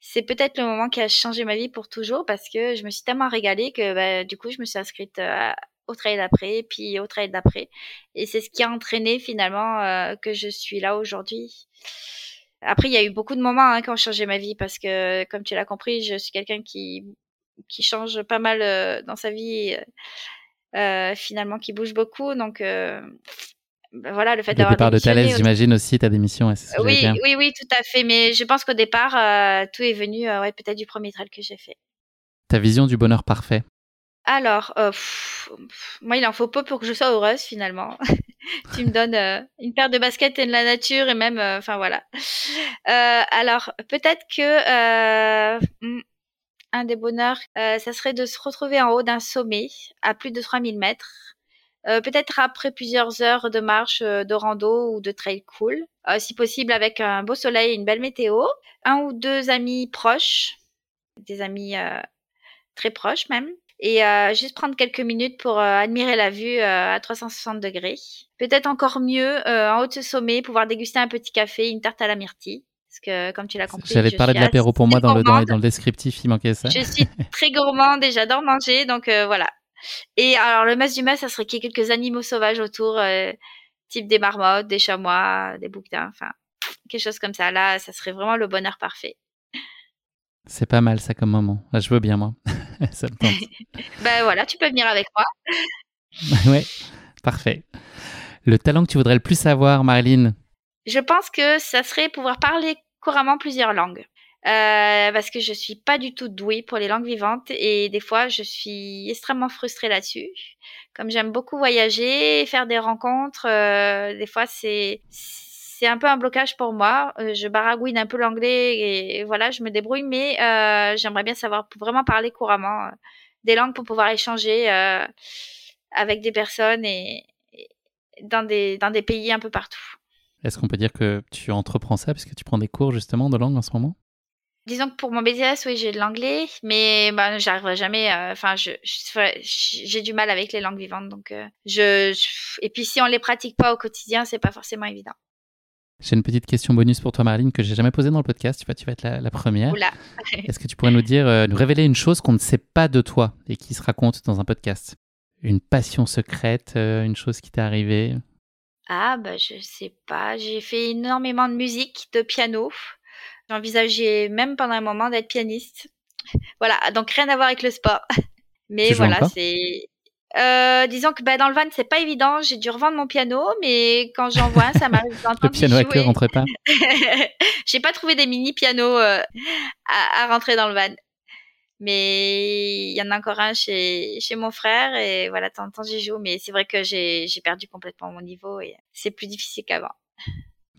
c'est peut-être le moment qui a changé ma vie pour toujours parce que je me suis tellement régalée que bah, du coup, je me suis inscrite euh, au trail d'après, puis au trail d'après, et c'est ce qui a entraîné finalement euh, que je suis là aujourd'hui. Après, il y a eu beaucoup de moments hein, qui ont changé ma vie parce que, comme tu l'as compris, je suis quelqu'un qui qui change pas mal euh, dans sa vie, euh, finalement, qui bouge beaucoup. Donc, euh, ben voilà, le fait d'avoir. Départ de Thalès, j'imagine aussi ta démission. oui, oui, oui, tout à fait. Mais je pense qu'au départ, tout est venu, ouais, peut-être du premier trail que j'ai fait. Ta vision du bonheur parfait? Alors, moi, il en faut peu pour que je sois heureuse finalement. tu me donnes euh, une paire de baskets et de la nature et même, euh, enfin voilà. Euh, alors peut-être que hmm, un des bonheurs, ça serait de se retrouver en haut d'un sommet à plus de 3000 mètres. peut-être après plusieurs heures de marche, de rando ou de trail cool, si possible avec un beau soleil et une belle météo, un ou deux amis proches, des amis très proches même, et euh, juste prendre quelques minutes pour euh, admirer la vue euh, à 360 degrés. Peut-être encore mieux, en haut de ce sommet, pouvoir déguster un petit café, une tarte à la myrtille. Parce que, comme tu l'as compris, j'avais parlé de l'apéro pour moi dans le, dans, le descriptif, il manquait ça. Je suis très gourmande et j'adore manger, donc voilà. Et alors, le mas du mas, ça serait qu'il y ait quelques animaux sauvages autour, type des marmottes, des chamois, des bouquetins, enfin, quelque chose comme ça. Là, ça serait vraiment le bonheur parfait. C'est pas mal ça comme moment. je veux bien moi. ça me tente. ben voilà, tu peux venir avec moi. ouais, parfait. Le talent que tu voudrais le plus avoir, Marilyn? Je pense que ça serait pouvoir parler couramment plusieurs langues. Euh, parce que je suis pas du tout douée pour les langues vivantes et des fois je suis extrêmement frustrée là-dessus. Comme j'aime beaucoup voyager, faire des rencontres, euh, des fois c'est c'est un peu un blocage pour moi. Euh, je baragouine un peu l'anglais et, voilà, je me débrouille, mais euh, j'aimerais bien savoir vraiment parler couramment euh, des langues pour pouvoir échanger avec des personnes et, dans des dans des pays un peu partout. Est-ce qu'on peut dire que tu entreprends ça puisque tu prends des cours justement de langue en ce moment? Disons que pour mon BTS, oui, j'ai de l'anglais, mais bah, j'arriverai jamais. Enfin, j'ai du mal avec les langues vivantes, donc je, Et puis si on les pratique pas au quotidien, c'est pas forcément évident. J'ai une petite question bonus pour toi, Marlene, que j'ai jamais posée dans le podcast. Tu vas, tu vas être la, première. Est-ce que tu pourrais nous dire, euh, nous révéler une chose qu'on ne sait pas de toi et qui se raconte dans un podcast? Une passion secrète, euh, une chose qui t'est arrivée? Ah, bah, je sais pas. J'ai fait énormément de musique, de piano. J'envisageais même pendant un moment d'être pianiste. Voilà, donc rien à voir avec le sport. Mais voilà, c'est euh, disons que bah, dans le van c'est pas évident. J'ai dû revendre mon piano, mais quand j'en vois un, ça m'arrive d'entendre. le piano à queue rentrait pas. J'ai pas trouvé des mini pianos euh, à, rentrer dans le van, mais il y en a encore un chez chez mon frère et voilà, de temps en temps j'y joue. Mais c'est vrai que j'ai perdu complètement mon niveau et c'est plus difficile qu'avant.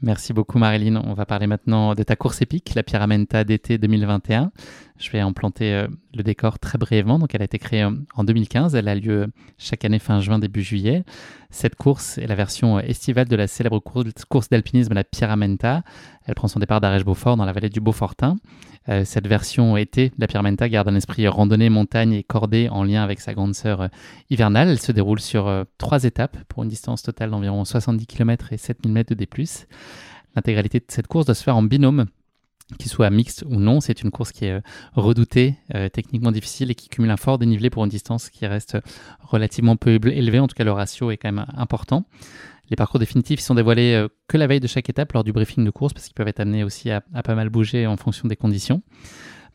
Merci beaucoup Marilyn. On va parler maintenant de ta course épique, la Pyramenta d'été 2021. Je vais en planter euh, le décor très brièvement. Donc elle a été créée euh, en 2015. Elle a lieu chaque année fin juin, début juillet. Cette course est la version euh, estivale de la célèbre course d'alpinisme, la Pyramenta. Elle prend son départ d'Arèche-Beaufort dans la vallée du Beaufortin. cette version été de la Pyramenta garde un esprit randonnée, montagne et cordée en lien avec sa grande sœur hivernale. Elle se déroule sur trois étapes pour une distance totale d'environ 70 km et 7000 mètres de D+. L'intégralité de cette course doit se faire en binôme qu'il soit mixte ou non, c'est une course qui est euh, redoutée, euh, techniquement difficile et qui cumule un fort dénivelé pour une distance qui reste relativement peu élevée. En tout cas, le ratio est quand même important. Les parcours définitifs sont dévoilés euh, que la veille de chaque étape lors du briefing de course parce qu'ils peuvent être amenés aussi à, pas mal bouger en fonction des conditions.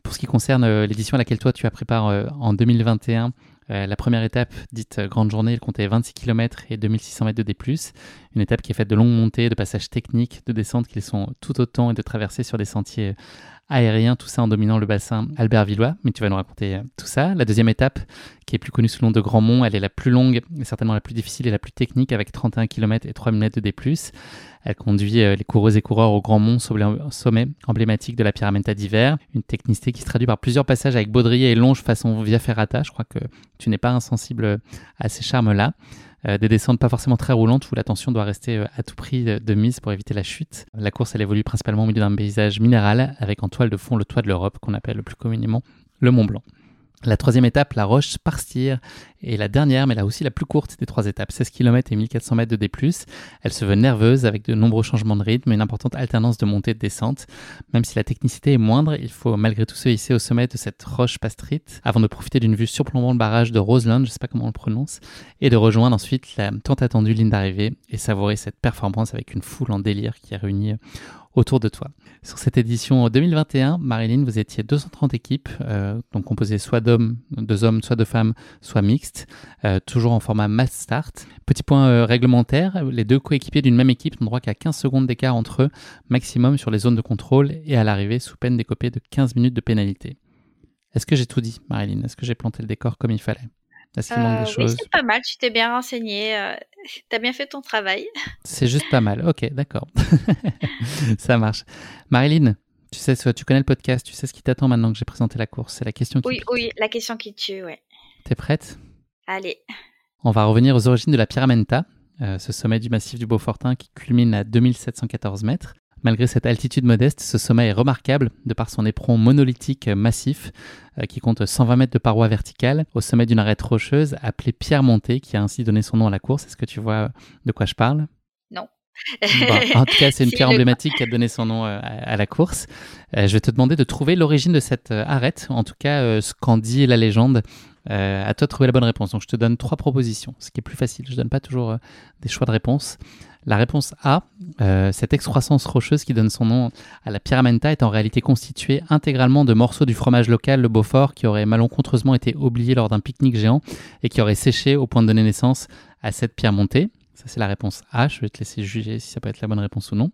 Pour ce qui concerne l'édition à laquelle toi tu as préparé en 2021, euh, la première étape, dite euh, grande journée, elle comptait 26 km et 2600 mètres de D+. Une étape qui est faite de longues montées, de passages techniques, de descentes qui sont tout autant et de traversées sur des sentiers aériens, tout ça en dominant le bassin Albert-Villois. Mais tu vas nous raconter euh, tout ça. La deuxième étape, qui est plus connue sous le nom de Grand Mont, elle est la plus longue, certainement la plus difficile et la plus technique, avec 31 km et 3000 mètres de D+. Elle conduit euh, les coureuses et coureurs au Grand Mont, sommet emblématique de la Pyramenta d'hiver. Une technicité qui se traduit par plusieurs passages avec baudrier et longe façon via ferrata. Je crois que tu n'es pas insensible à ces charmes-là. Euh, des descentes pas forcément très roulantes où l'attention doit rester euh, à tout prix de mise pour éviter la chute. La course, elle évolue principalement au milieu d'un paysage minéral avec en toile de fond le toit de l'Europe qu'on appelle le plus communément le Mont Blanc. La troisième étape, la roche Sparstyr, est la dernière, mais là aussi la plus courte des trois étapes, 16 km et 1400 mètres de D+. Elle se veut nerveuse avec de nombreux changements de rythme et une importante alternance de montée et de descente. Même si la technicité est moindre, il faut malgré tout se hisser au sommet de cette roche Pastrite avant de profiter d'une vue surplombant le barrage de Roseland, je sais pas comment on le prononce, et de rejoindre ensuite la tant attendue ligne d'arrivée et savourer cette performance avec une foule en délire qui est réunie autour de toi. Sur cette édition 2021, Marilyn, vous étiez 230 équipes, euh, donc composées soit d'hommes, deux hommes, soit de femmes, soit mixtes, euh, toujours en format mass start. Petit point euh, réglementaire, les deux coéquipiers d'une même équipe n'ont droit qu'à 15 secondes d'écart entre eux, maximum sur les zones de contrôle et à l'arrivée sous peine d'écoper de 15 minutes de pénalité. Est-ce que j'ai tout dit, Marilyn? Est-ce que j'ai planté le décor comme il fallait? Est-ce qu'il manque des choses Oui, c'est pas mal, tu t'es bien renseigné, tu as bien fait ton travail. C'est juste pas mal, ok, d'accord. Ça marche. Marilyn, tu sais, tu connais le podcast, tu sais ce qui t'attend maintenant que j'ai présenté la course. C'est la question qui Oui, oui, la question qui tue, ouais. T'es prête? Allez. On va revenir aux origines de la Pyramenta, euh, ce sommet du massif du Beaufortin qui culmine à 2714 mètres. Malgré cette altitude modeste, ce sommet est remarquable de par son éperon monolithique massif euh, qui compte 120 mètres de parois verticales au sommet d'une arête rocheuse appelée Pierre Montée qui a ainsi donné son nom à la course. Est-ce que tu vois de quoi je parle? Non. en tout cas, c'est une pierre emblématique qui a donné son nom à, la course. je vais te demander de trouver l'origine de cette arête, en tout cas ce qu'en dit la légende. à toi de trouver la bonne réponse. Donc je te donne trois propositions, ce qui est plus facile. Je ne donne pas toujours des choix de réponse. La réponse A, euh, cette excroissance rocheuse qui donne son nom à la pyramenta est en réalité constituée intégralement de morceaux du fromage local, le Beaufort, qui aurait malencontreusement été oublié lors d'un pique-nique géant et qui aurait séché au point de donner naissance à cette pierre montée. Ça, c'est la réponse A. Je vais te laisser juger si ça peut être la bonne réponse ou non.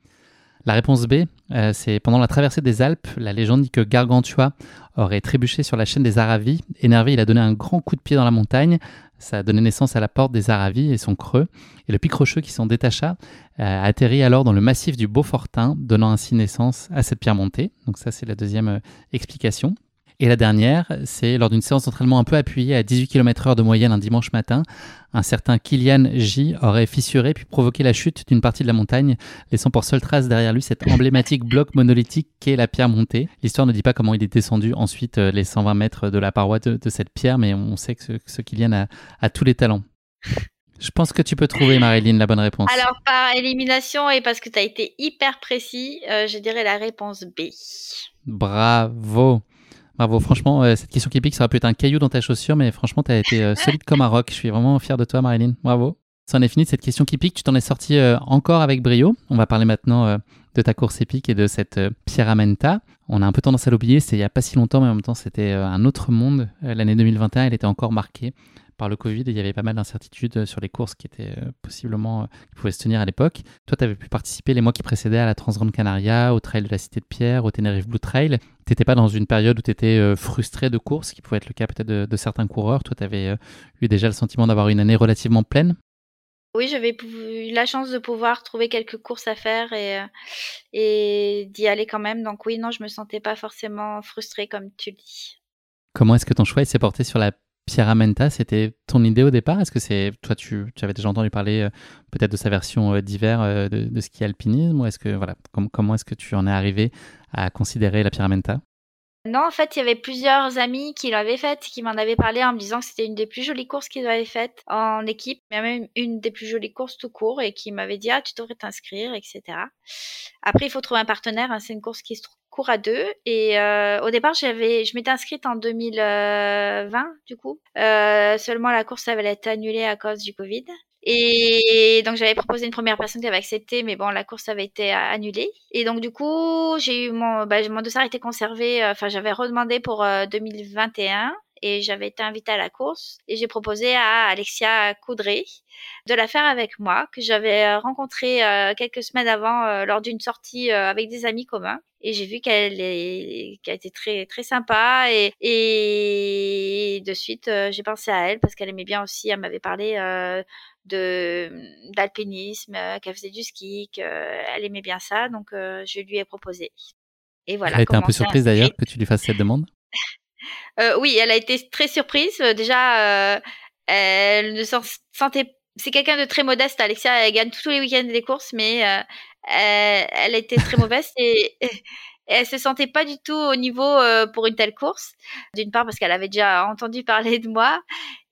La réponse B, euh, c'est pendant la traversée des Alpes, la légende dit que Gargantua aurait trébuché sur la chaîne des Aravis. Énervé, il a donné un grand coup de pied dans la montagne. Ça a donné naissance à la porte des Aravis et son creux. Et le pic rocheux qui s'en détacha euh, a atterri alors dans le massif du Beaufortin, donnant ainsi naissance à cette pierre montée. Donc ça, c'est la deuxième euh, explication. Et la dernière, c'est lors d'une séance d'entraînement un peu appuyée à 18 km/h de moyenne un dimanche matin, un certain Kylian J aurait fissuré puis provoqué la chute d'une partie de la montagne, laissant pour seule trace derrière lui cet emblématique bloc monolithique qu'est la pierre montée. L'histoire ne dit pas comment il est descendu ensuite euh, les 120 mètres de la paroi de, cette pierre, mais on sait que ce, Kylian a, tous les talents. Je pense que tu peux trouver, Marilyn, la bonne réponse. Alors, par élimination et parce que tu as été hyper précis, euh, je dirais la réponse B. Bravo. Bravo, franchement, euh, cette question qui pique, ça aurait pu être un caillou dans ta chaussure, mais franchement, tu as été euh, solide comme un roc. Je suis vraiment fier de toi, Marilyn. Bravo. Ça en est fini de cette question qui pique. Tu t'en es sorti euh, encore avec brio. On va parler maintenant de ta course épique et de cette Pierramenta. On a un peu tendance à l'oublier, c'est il n'y a pas si longtemps, mais en même temps, c'était un autre monde. L'année 2021, elle était encore marquée par le Covid et il y avait pas mal d'incertitudes sur les courses qui étaient euh, possiblement euh, qui pouvaient se tenir à l'époque. Toi, tu avais pu participer les mois qui précédaient à la Transgrande Canaria, au Trail de la Cité de Pierre, au Tenerife Blue Trail. Tu n'étais pas dans une période où tu étais euh, frustré de course, ce qui pouvait être le cas peut-être de, certains coureurs. Toi, tu avais eu déjà le sentiment d'avoir une année relativement pleine. Oui, j'avais eu la chance de pouvoir trouver quelques courses à faire et, et d'y aller quand même. Donc oui, non, je me sentais pas forcément frustrée comme tu le dis. Comment est-ce que ton choix s'est porté sur la Pierre Menta, c'était ton idée au départ? Est-ce que c'est toi tu, avais déjà entendu parler euh, peut-être de sa version euh, d'hiver euh, de, ski alpinisme? Ou est-ce que voilà comment est-ce que tu en es arrivé à considérer la Pierre Menta non, en fait, il y avait plusieurs amis qui l'avaient faite, qui m'en avaient parlé en me disant que c'était une des plus jolies courses qu'ils avaient faites en équipe, mais même une des plus jolies courses tout court, et qui m'avaient dit ah tu devrais t'inscrire, etc. Après, il faut trouver un partenaire. Hein, c'est une course qui se court à deux. Et euh, au départ, j'avais, je m'étais inscrite en 2020, du coup. Euh, seulement, la course avait été annulée à cause du Covid. Et donc j'avais proposé une première personne qui avait accepté, mais bon, la course avait été annulée. Et donc du coup, j'ai eu mon, bah, mon a été conservé. Euh, enfin, j'avais redemandé pour 2021 et j'avais été invitée à la course et j'ai proposé à Alexia Coudray de la faire avec moi, que j'avais euh, rencontrée euh, quelques semaines avant euh, lors d'une sortie avec des amis communs. Et j'ai vu qu'elle est, qu'elle était très très sympa et, et de suite j'ai pensé à elle parce qu'elle aimait bien aussi. Elle m'avait parlé de d'alpinisme, qu'elle faisait du ski, qu'elle aimait bien ça, donc je lui ai proposé. Et voilà. Elle a été un peu surprise d'ailleurs que tu lui fasses cette demande? Euh, oui, elle a été très surprise. Euh, déjà, euh, elle ne sentait. C'est quelqu'un de très modeste. Alexia, elle gagne tous les week-ends des courses, mais elle, elle était très mauvaise et, et, elle se sentait pas du tout au niveau pour une telle course. D'une part parce qu'elle avait déjà entendu parler de moi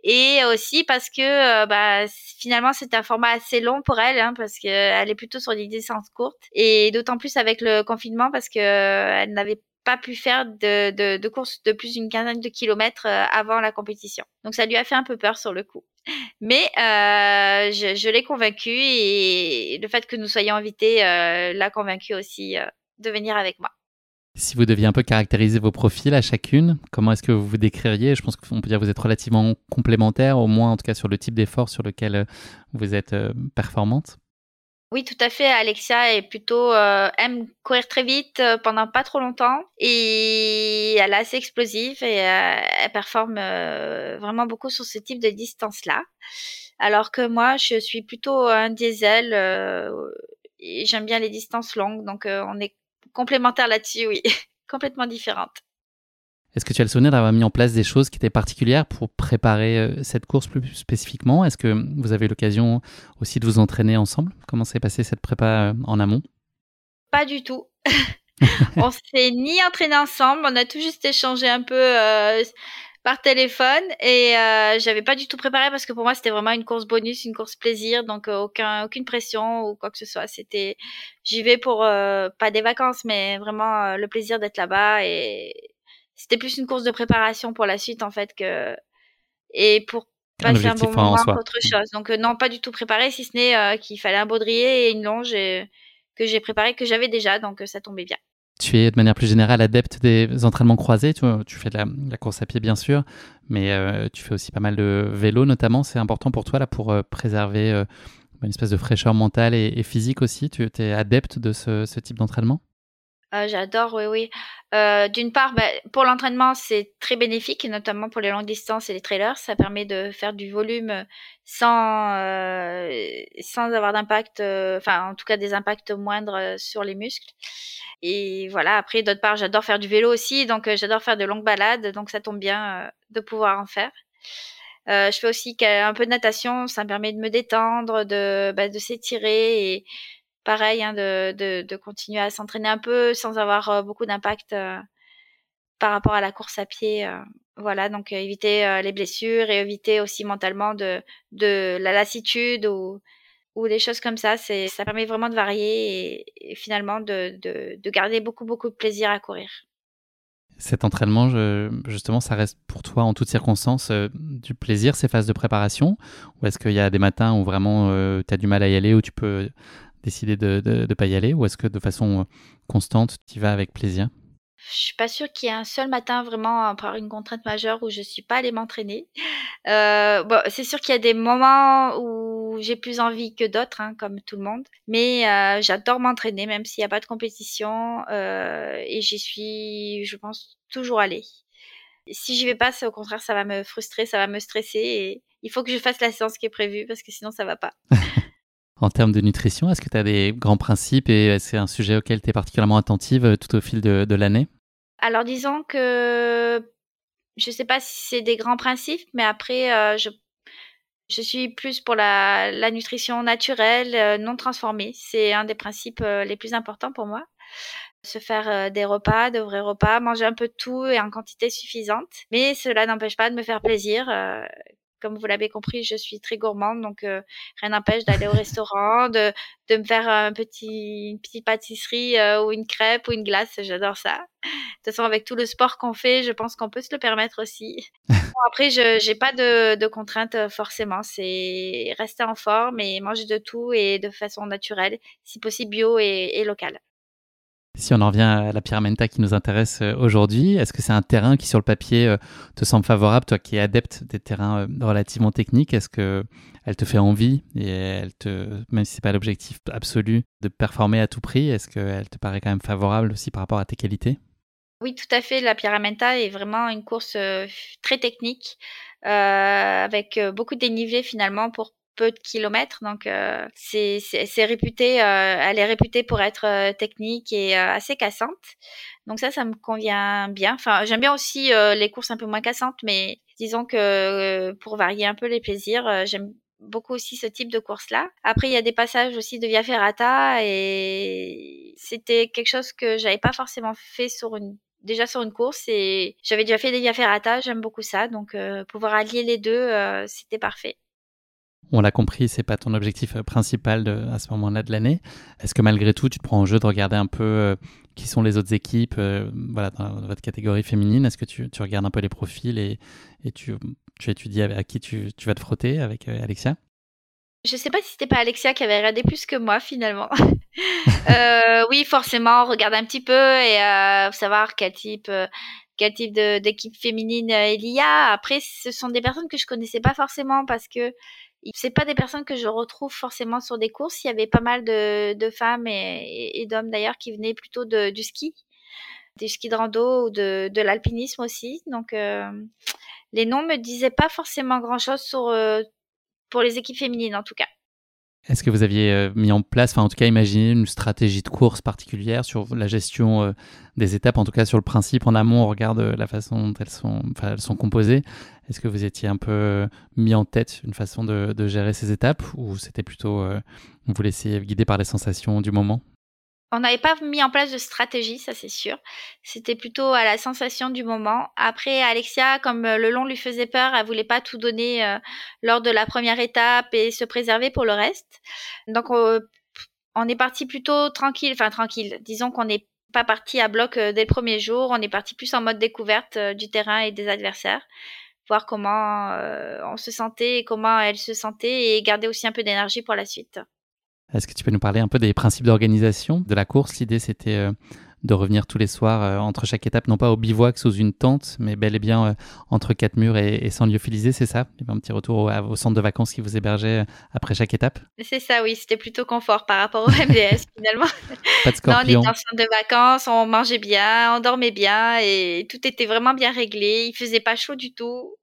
et aussi parce que bah, finalement c'est un format assez long pour elle hein, parce qu'elle est plutôt sur des distances courtes et d'autant plus avec le confinement parce que elle n'avait pas pu faire de, de, de courses de plus d'une quinzaine de kilomètres euh, avant la compétition. Donc ça lui a fait un peu peur sur le coup. Mais euh, je, je l'ai convaincu et le fait que nous soyons invités euh, l'a convaincu aussi euh, de venir avec moi. Si vous deviez un peu caractériser vos profils à chacune, comment est-ce que vous vous décririez? Je pense qu'on peut dire que vous êtes relativement complémentaires, au moins en tout cas sur le type d'effort sur lequel euh, vous êtes performante. Oui, tout à fait. Alexia est plutôt euh, aime courir très vite euh, pendant pas trop longtemps et elle est assez explosive et euh, elle performe vraiment beaucoup sur ce type de distance-là. Alors que moi, je suis plutôt un diesel et j'aime bien les distances longues, donc on est complémentaires là-dessus, oui, complètement différentes. Est-ce que tu as le souvenir d'avoir mis en place des choses qui étaient particulières pour préparer euh, cette course plus spécifiquement? Est-ce que vous avez eu l'occasion aussi de vous entraîner ensemble? Comment s'est passée cette prépa euh, en amont? Pas du tout. on s'est ni entraîné ensemble, on a tout juste échangé un peu euh, par téléphone et euh, j'avais pas du tout préparé parce que pour moi c'était vraiment une course bonus, une course plaisir, donc euh, aucun aucune pression ou quoi que ce soit. C'était j'y vais pour euh, pas des vacances mais vraiment euh, le plaisir d'être là-bas et c'était plus une course de préparation pour la suite en fait que et pour passer un, bon moment qu'autre chose. Donc non pas du tout préparé si ce n'est qu'il fallait un baudrier et une longe que j'ai préparé que j'avais déjà donc ça tombait bien. Tu es de manière plus générale adepte des entraînements croisés. Tu, fais de la, course à pied, bien sûr, mais euh, tu fais aussi pas mal de vélo, notamment. C'est important pour toi là, pour euh, préserver euh, une espèce de fraîcheur mentale et, physique aussi. Tu es adepte de ce type d'entraînement? Euh, j'adore, oui, oui. Euh, d'une part, bah, pour l'entraînement, c'est très bénéfique, notamment pour les longues distances et les trailers. Ça permet de faire du volume sans, euh, sans avoir d'impact, enfin, en tout cas, des impacts moindres sur les muscles. Et voilà, après, d'autre part, j'adore faire du vélo aussi, donc j'adore faire de longues balades, donc ça tombe bien de pouvoir en faire. je fais aussi un peu de natation, ça me permet de me détendre, de, bah, de s'étirer et pareil, hein, de, de, continuer à s'entraîner un peu sans avoir euh, beaucoup d'impact euh, par rapport à la course à pied. Euh. voilà, donc éviter les blessures et éviter aussi mentalement de, de la lassitude ou, ou des choses comme ça. Ça permet vraiment de varier et, finalement de, de, de, garder beaucoup, beaucoup de plaisir à courir. Cet entraînement, justement, ça reste pour toi en toutes circonstances du plaisir, ces phases de préparation? Ou est-ce qu'il y a des matins où vraiment tu as du mal à y aller, où tu peux décider de ne pas y aller ou est-ce que de façon euh, constante, tu y vas avec plaisir? Je suis pas sûre qu'il y ait un seul matin vraiment par une contrainte majeure où je suis pas allée m'entraîner. Euh, bon, c'est sûr qu'il y a des moments où j'ai plus envie que d'autres, hein, comme tout le monde. Mais euh, j'adore m'entraîner, même s'il n'y a pas de compétition, euh, et j'y suis, je pense, toujours allée. Si j'y vais pas, au contraire, ça va me frustrer, ça va me stresser, et il faut que je fasse la séance qui est prévue parce que sinon ça va pas. En termes de nutrition, est-ce que tu as des grands principes et c'est un sujet auquel tu es particulièrement attentive euh, tout au fil de, l'année? Alors disons que je ne sais pas si c'est des grands principes, mais après, euh, je, suis plus pour la, la nutrition naturelle, euh, non transformée. C'est un des principes les plus importants pour moi. Se faire des repas, de vrais repas, manger un peu de tout et en quantité suffisante. Mais cela n'empêche pas de me faire plaisir comme vous l'avez compris, je suis très gourmande, donc euh, rien n'empêche d'aller au restaurant, de, de me faire un petit, une petite pâtisserie euh, ou une crêpe ou une glace. J'adore ça. De toute façon, avec tout le sport qu'on fait, je pense qu'on peut se le permettre aussi. après, je n'ai pas de, de contraintes euh, forcément. C'est rester en forme et manger de tout et de façon naturelle, si possible bio et, et locale. Si on en revient à la Pyramenta qui nous intéresse euh, aujourd'hui, est-ce que c'est un terrain qui sur le papier euh, te semble favorable, toi qui es adepte des terrains euh, relativement techniques, est-ce que elle te fait envie et elle te, même si c'est pas l'objectif absolu de performer à tout prix, est-ce qu'elle te paraît quand même favorable aussi par rapport à tes qualités? Oui, tout à fait. La Pyramenta est vraiment une course très technique. avec beaucoup de dénivelé finalement pour peu de kilomètres, donc euh, c'est réputé, euh, elle est réputée pour être euh, technique et assez cassante. Donc ça, ça me convient bien. Enfin, j'aime bien aussi les courses un peu moins cassantes, mais disons que pour varier un peu les plaisirs, j'aime beaucoup aussi ce type de course-là. Après, il y a des passages aussi de Via Ferrata et c'était quelque chose que j'avais pas forcément fait sur une déjà sur une course et j'avais déjà fait des Via Ferrata, j'aime beaucoup ça, donc pouvoir allier les deux, c'était parfait. On l'a compris, c'est pas ton objectif euh, principal à ce moment-là de l'année. Est-ce que malgré tout, tu prends en jeu de regarder un peu euh, qui sont les autres équipes euh, voilà, dans votre catégorie féminine? Est-ce que tu, regardes un peu les profils et, tu, étudies à qui tu, vas te frotter avec Alexia? Je sais pas si c'était pas Alexia qui avait regardé plus que moi finalement. oui, forcément, regarde un petit peu et savoir quel type, quel type d'équipe féminine il y a. Après, ce sont des personnes que je connaissais pas forcément parce que c'est pas des personnes que je retrouve forcément sur des courses. Il y avait pas mal de, femmes et, et d'hommes d'ailleurs qui venaient plutôt de, du ski, du ski de rando ou de, de l'alpinisme aussi. Donc euh, les noms me disaient pas forcément grand chose sur euh, pour les équipes féminines en tout cas. Est-ce que vous aviez euh, mis en place, enfin en tout cas imaginé une stratégie de course particulière sur la gestion euh, des étapes, en tout cas sur le principe en amont, on regarde euh, la façon dont elles sont, elles sont composées. Est-ce que vous étiez un peu mis en tête une façon de, de gérer ces étapes ou c'était plutôt vous laissez guider par les sensations du moment? On n'avait pas mis en place de stratégie, ça c'est sûr. C'était plutôt à la sensation du moment. Après, Alexia, comme le long lui faisait peur, elle voulait pas tout donner lors de la première étape et se préserver pour le reste. Donc, on est parti plutôt tranquille, enfin tranquille. Disons qu'on n'est pas parti à bloc dès le premier jour. On est parti plus en mode découverte du terrain et des adversaires voir comment on se sentait et comment elle se sentait et garder aussi un peu d'énergie pour la suite. Est-ce que tu peux nous parler un peu des principes d'organisation de la course? L'idée, c'était euh, de revenir tous les soirs euh, entre chaque étape, non pas au bivouac sous une tente, mais bel et bien euh, entre quatre murs et, sans lyophilisé, c'est ça? Il y avait un petit retour au, centre de vacances qui vous hébergeait après chaque étape? C'est ça, oui, c'était plutôt confort par rapport au MDS finalement. Pas de scorpion. on était en centre de vacances, on mangeait bien, on dormait bien et tout était vraiment bien réglé. Il faisait pas chaud du tout,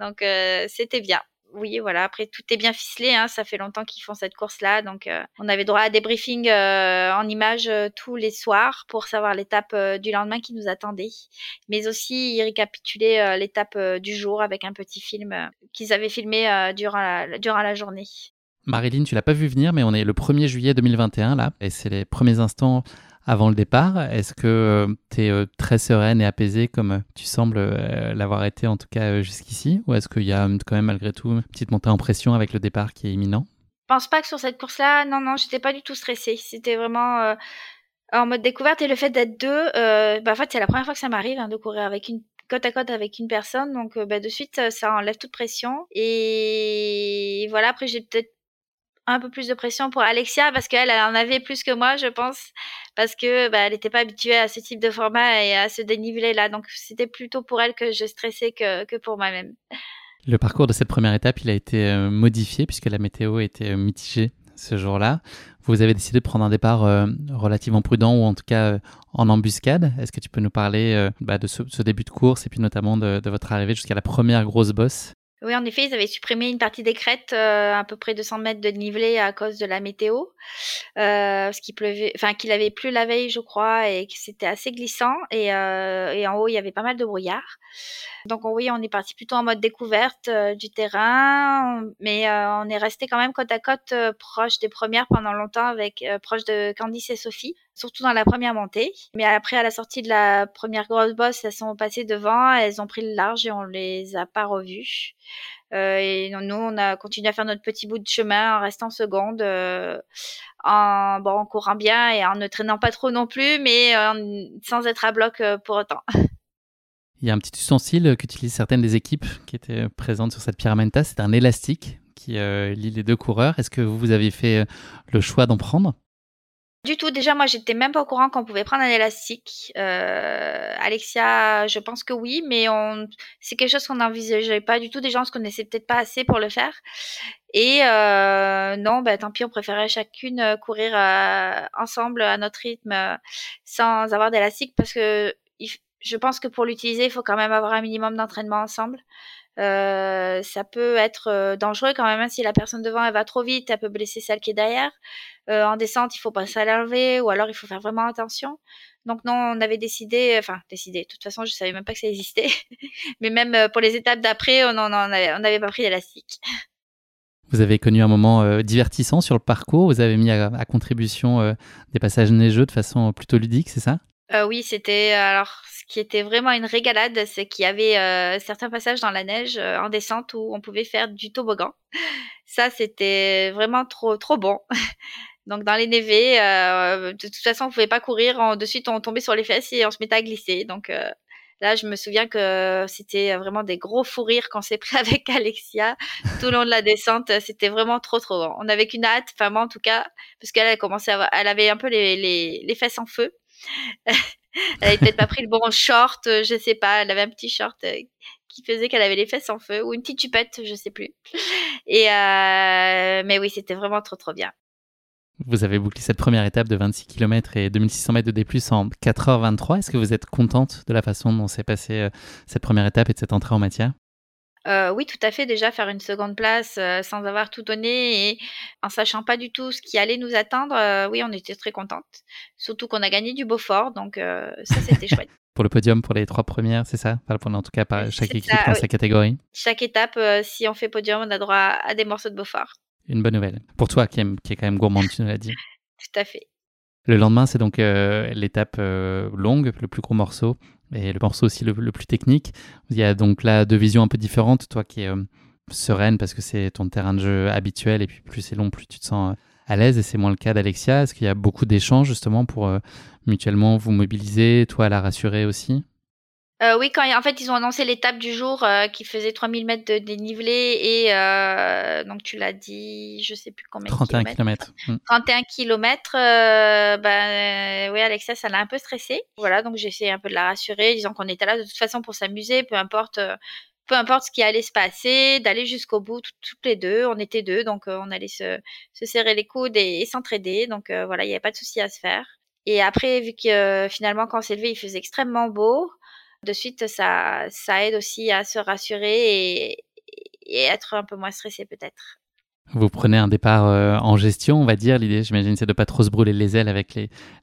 donc c'était bien oui, voilà. Après, tout est bien ficelé. Hein. Ça fait longtemps qu'ils font cette course-là. Donc, euh, on avait droit à des briefings euh, en images euh, tous les soirs pour savoir l'étape du lendemain qui nous attendait. Mais aussi, ils récapitulaient l'étape du jour avec un petit film qu'ils avaient filmé durant, la, durant la journée. Marilyn, tu l'as pas vu venir, mais on est le 1er juillet 2021 là, et c'est les premiers instants avant le départ. Est-ce que euh, tu es euh, très sereine et apaisée comme euh, tu sembles l'avoir été en tout cas jusqu'ici? Ou est-ce qu'il y a quand même malgré tout une petite montée en pression avec le départ qui est imminent? Je pense pas que sur cette course-là, non, non, j'étais pas du tout stressée. C'était vraiment en mode découverte et le fait d'être deux, bah, en fait, c'est la première fois que ça m'arrive hein, de courir avec une côte à côte avec une personne, donc bah, de suite ça enlève toute pression. Et voilà, après j'ai peut-être un peu plus de pression pour Alexia parce qu'elle elle en avait plus que moi je pense parce que bah, elle n'était pas habituée à ce type de format et à ce dénivelé là donc c'était plutôt pour elle que je stressais que, pour moi-même. Le parcours de cette première étape il a été euh, modifié puisque la météo était euh, mitigée ce jour-là. Vous avez décidé de prendre un départ euh, relativement prudent ou en tout cas en embuscade. Est-ce que tu peux nous parler bah, de ce, début de course et puis notamment de votre arrivée jusqu'à la première grosse bosse? Oui, en effet, ils avaient supprimé une partie des crêtes euh, à peu près 200 mètres de dénivelé à cause de la météo, euh, parce qu'il pleuvait, enfin qu'il avait plu la veille, je crois, et que c'était assez glissant. Et, euh, et, en haut, il y avait pas mal de brouillard. Donc oui, on est parti plutôt en mode découverte euh, du terrain, mais euh, on est resté quand même côte à côte proche des premières pendant longtemps, avec proche de Candice et Sophie surtout dans la première montée. Mais après, à la sortie de la première grosse bosse, elles sont passées devant, elles ont pris le large et on les a pas revues. Euh, et nous, on a continué à faire notre petit bout de chemin en restant seconde, euh, en, bon, en courant bien et en ne traînant pas trop non plus, mais euh, sans être à bloc pour autant. Il y a un petit ustensile qu'utilisent certaines des équipes qui étaient présentes sur cette pyramenta, c'est un élastique qui lie les deux coureurs. Est-ce que vous avez fait le choix d'en prendre? Du tout. Déjà, moi, j'étais même pas au courant qu'on pouvait prendre un élastique. Euh, Alexia, je pense que oui, mais on, c'est quelque chose qu'on n'envisageait pas du tout. Déjà, on se connaissait peut-être pas assez pour le faire. Et euh, non, bah, tant pis, on préférait chacune euh, courir ensemble à notre rythme sans avoir d'élastique parce que je pense que pour l'utiliser, il faut quand même avoir un minimum d'entraînement ensemble. Euh, ça peut être euh, dangereux quand même hein, si la personne devant elle va trop vite, elle peut blesser celle qui est derrière. Euh, en descente, il faut pas s'allerver ou alors il faut faire vraiment attention. Donc non, on avait décidé, enfin décidé. De toute façon, je savais même pas que ça existait. Mais même pour les étapes d'après, on n'avait pas pris d'élastique. Vous avez connu un moment divertissant sur le parcours. Vous avez mis à, contribution des passages neigeux de façon plutôt ludique, c'est ça? Oui, c'était alors qui était vraiment une régalade, c'est qu'il y avait euh, certains passages dans la neige euh, en descente où on pouvait faire du toboggan. Ça, c'était vraiment trop trop bon. Donc dans les névés, euh, de toute façon, on pouvait pas courir. de suite, on tombait sur les fesses et on se mettait à glisser. Donc là, je me souviens que c'était vraiment des gros fous rires qu'on s'est pris avec Alexia tout le long de la descente. C'était vraiment trop trop bon. On avait qu'une hâte, enfin moi en tout cas, parce qu'elle elle commençait, à, elle avait un peu les, les, les fesses en feu elle avait peut-être pas pris le bon short, euh, je sais pas. Elle avait un petit short euh, qui faisait qu'elle avait les fesses en feu ou une petite chupette, je sais plus. Et euh, mais oui, c'était vraiment trop trop bien. Vous avez bouclé cette première étape de 26 km et 2600 mètres de D+ en 4h23. Est-ce que vous êtes contente de la façon dont s'est passée cette première étape et de cette entrée en matière? Euh, oui, tout à fait. Déjà, faire une seconde place euh, sans avoir tout donné et en sachant pas du tout ce qui allait nous attendre, euh, oui, on était très contente. Surtout qu'on a gagné du Beaufort, donc ça, c'était chouette. pour le podium, pour les trois premières, c'est ça? Enfin, En tout cas, par chaque équipe dans sa catégorie. Chaque étape, si on fait podium, on a droit à des morceaux de Beaufort. Une bonne nouvelle. Pour toi, qui, qui est quand même gourmand, tu nous l'as dit. tout à fait. Le lendemain, c'est donc l'étape longue, le plus gros morceau, et le morceau aussi le, plus technique. Il y a donc là deux visions un peu différentes. Toi qui es sereine parce que c'est ton terrain de jeu habituel, et puis plus c'est long, plus tu te sens à l'aise, et c'est moins le cas d'Alexia. Est-ce qu'il y a beaucoup d'échanges justement pour mutuellement vous mobiliser, toi la rassurer aussi? Euh, oui, quand en fait ils ont annoncé l'étape du jour euh, qui faisait 3000 mètres de dénivelé et euh, donc tu l'as dit, je sais plus combien. 31 km. 31 km. ben oui, Alexia, ça l'a un peu stressé. Voilà, donc j'ai essayé un peu de la rassurer, disant qu'on était là de toute façon pour s'amuser, peu importe. peu importe ce qui allait se passer, d'aller jusqu'au bout toutes les deux. On était deux, donc on allait se, se, serrer les coudes et, et s'entraider. Donc voilà, il n'y avait pas de souci à se faire. Et après, vu que finalement, quand on s'est levé, il faisait extrêmement beau, de suite, ça, aide aussi à se rassurer et, être un peu moins stressé peut-être. Vous prenez un départ euh, en gestion, on va dire. L'idée, j'imagine, c'est de pas trop se brûler les ailes avec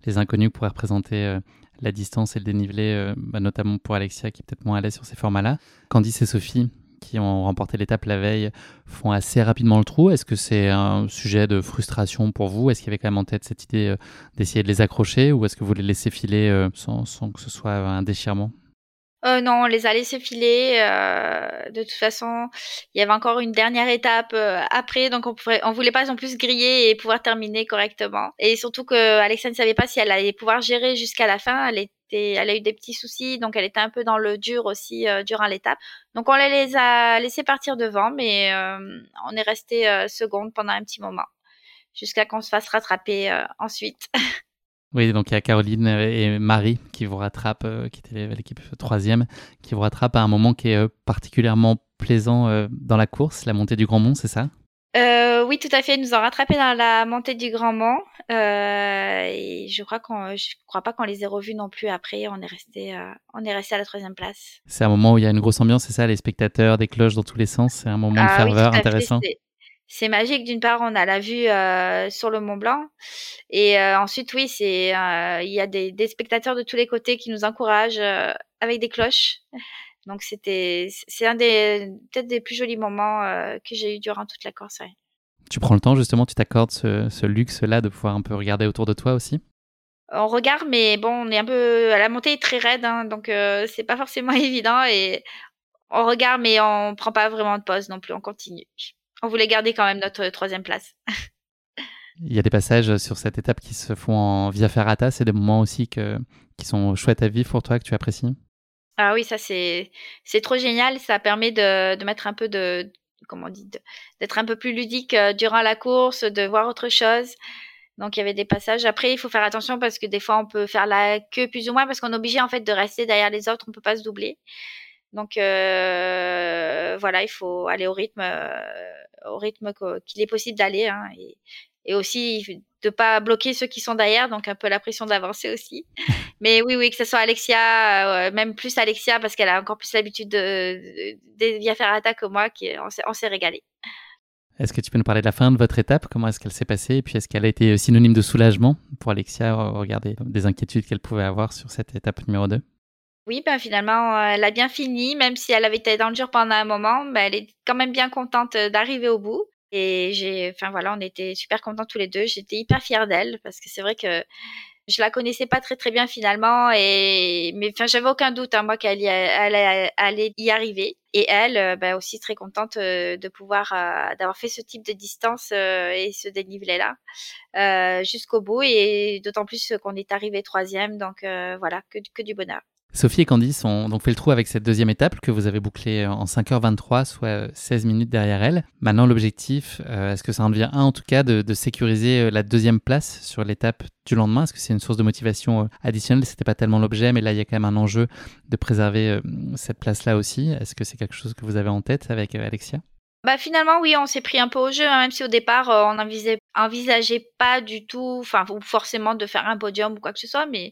les, inconnus pour représenter euh, la distance et le dénivelé, euh, bah, notamment pour Alexia qui est peut-être moins à l'aise sur ces formats-là. Candice et Sophie, qui ont remporté l'étape la veille, font assez rapidement le trou. Est-ce que c'est un sujet de frustration pour vous? Est-ce qu'il y avait quand même en tête cette idée d'essayer de les accrocher? Ou est-ce que vous les laissez filer sans que ce soit un déchirement? Euh, non, on les a laissés filer. Euh, de toute façon, il y avait encore une dernière étape euh, après, donc on pouvait, on voulait pas non plus griller et pouvoir terminer correctement. Et surtout que Alexa ne savait pas si elle allait pouvoir gérer jusqu'à la fin. Elle était, elle a eu des petits soucis, donc elle était un peu dans le dur aussi durant l'étape. Donc on les a laissés partir devant, mais on est resté seconde pendant un petit moment jusqu'à qu'on se fasse rattraper ensuite. Oui, donc il y a Caroline et Marie qui vous rattrapent, euh, qui était l'équipe troisième, qui vous rattrapent à un moment qui est euh, particulièrement plaisant euh, dans la course, la montée du Grand Mont, c'est ça? Oui, tout à fait. Ils nous ont rattrapés dans la montée du Grand Mont. et je crois qu'on, je crois pas qu'on les ait revus non plus après. On est resté, on est resté à la troisième place. C'est un moment où il y a une grosse ambiance, c'est ça, les spectateurs, des cloches dans tous les sens. C'est un moment de ah ferveur intéressant c'est magique. D'une part, on a la vue euh, sur le Mont Blanc, et euh, ensuite, oui, c'est euh, il y a des, des, spectateurs de tous les côtés qui nous encouragent avec des cloches. Donc c'était c'est un des peut-être des plus jolis moments que j'ai eu durant toute la course. Tu prends le temps justement, tu t'accordes ce, ce luxe-là de pouvoir un peu regarder autour de toi aussi? On regarde, mais bon, on est un peu la montée est très raide, hein, donc c'est pas forcément évident et on regarde, mais on prend pas vraiment de pause non plus, on continue. On voulait garder quand même notre troisième place. Il y a des passages sur cette étape qui se font en via ferrata. C'est des moments aussi que, qui sont chouettes à vivre pour toi, que tu apprécies Ah oui, ça c'est c'est trop génial. Ça permet de, de mettre un peu de comment on dit d'être un peu plus ludique euh, durant la course, de voir autre chose. Donc il y avait des passages. Après, il faut faire attention parce que des fois on peut faire la queue plus ou moins parce qu'on est obligé en fait de rester derrière les autres. On peut pas se doubler. Donc euh, voilà, il faut aller au rythme, euh, au rythme qu'il est possible d'aller, hein, et, et, aussi de pas bloquer ceux qui sont derrière, donc un peu la pression d'avancer aussi. Mais oui, oui, que ce soit Alexia, euh, même plus Alexia parce qu'elle a encore plus l'habitude de, de, de Ferrata que moi, qui on s'est régalé. Est-ce que tu peux nous parler de la fin de votre étape? Comment est-ce qu'elle s'est passée? Et puis est-ce qu'elle a été synonyme de soulagement pour Alexia Regarder des inquiétudes qu'elle pouvait avoir sur cette étape numéro 2 oui, ben finalement, euh, elle a bien fini, même si elle avait été dans le dur pendant un moment, ben elle est quand même bien contente euh, d'arriver au bout. Et j'ai, enfin voilà, on était super contents tous les deux. J'étais hyper fière d'elle parce que c'est vrai que je la connaissais pas très très bien finalement et mais enfin j'avais aucun doute hein, moi qu'elle allait, y arriver et elle euh, ben, aussi très contente de pouvoir d'avoir fait ce type de distance et ce dénivelé là jusqu'au bout et d'autant plus qu'on est arrivé troisième donc voilà que, que du bonheur. Sophie et Candice ont donc fait le trou avec cette deuxième étape que vous avez bouclée en 5h23, soit 16 minutes derrière elle. Maintenant, l'objectif, euh, est-ce que ça en devient un en tout cas, de, sécuriser euh, la deuxième place sur l'étape du lendemain? Est-ce que c'est une source de motivation euh, additionnelle? C'était pas tellement l'objet, mais là, il y a quand même un enjeu de préserver cette place-là aussi. Est-ce que c'est quelque chose que vous avez en tête avec Alexia? Bah finalement oui, on s'est pris un peu au jeu, hein, même si au départ on n'envisageait pas du tout, enfin forcément de faire un podium ou quoi que ce soit, mais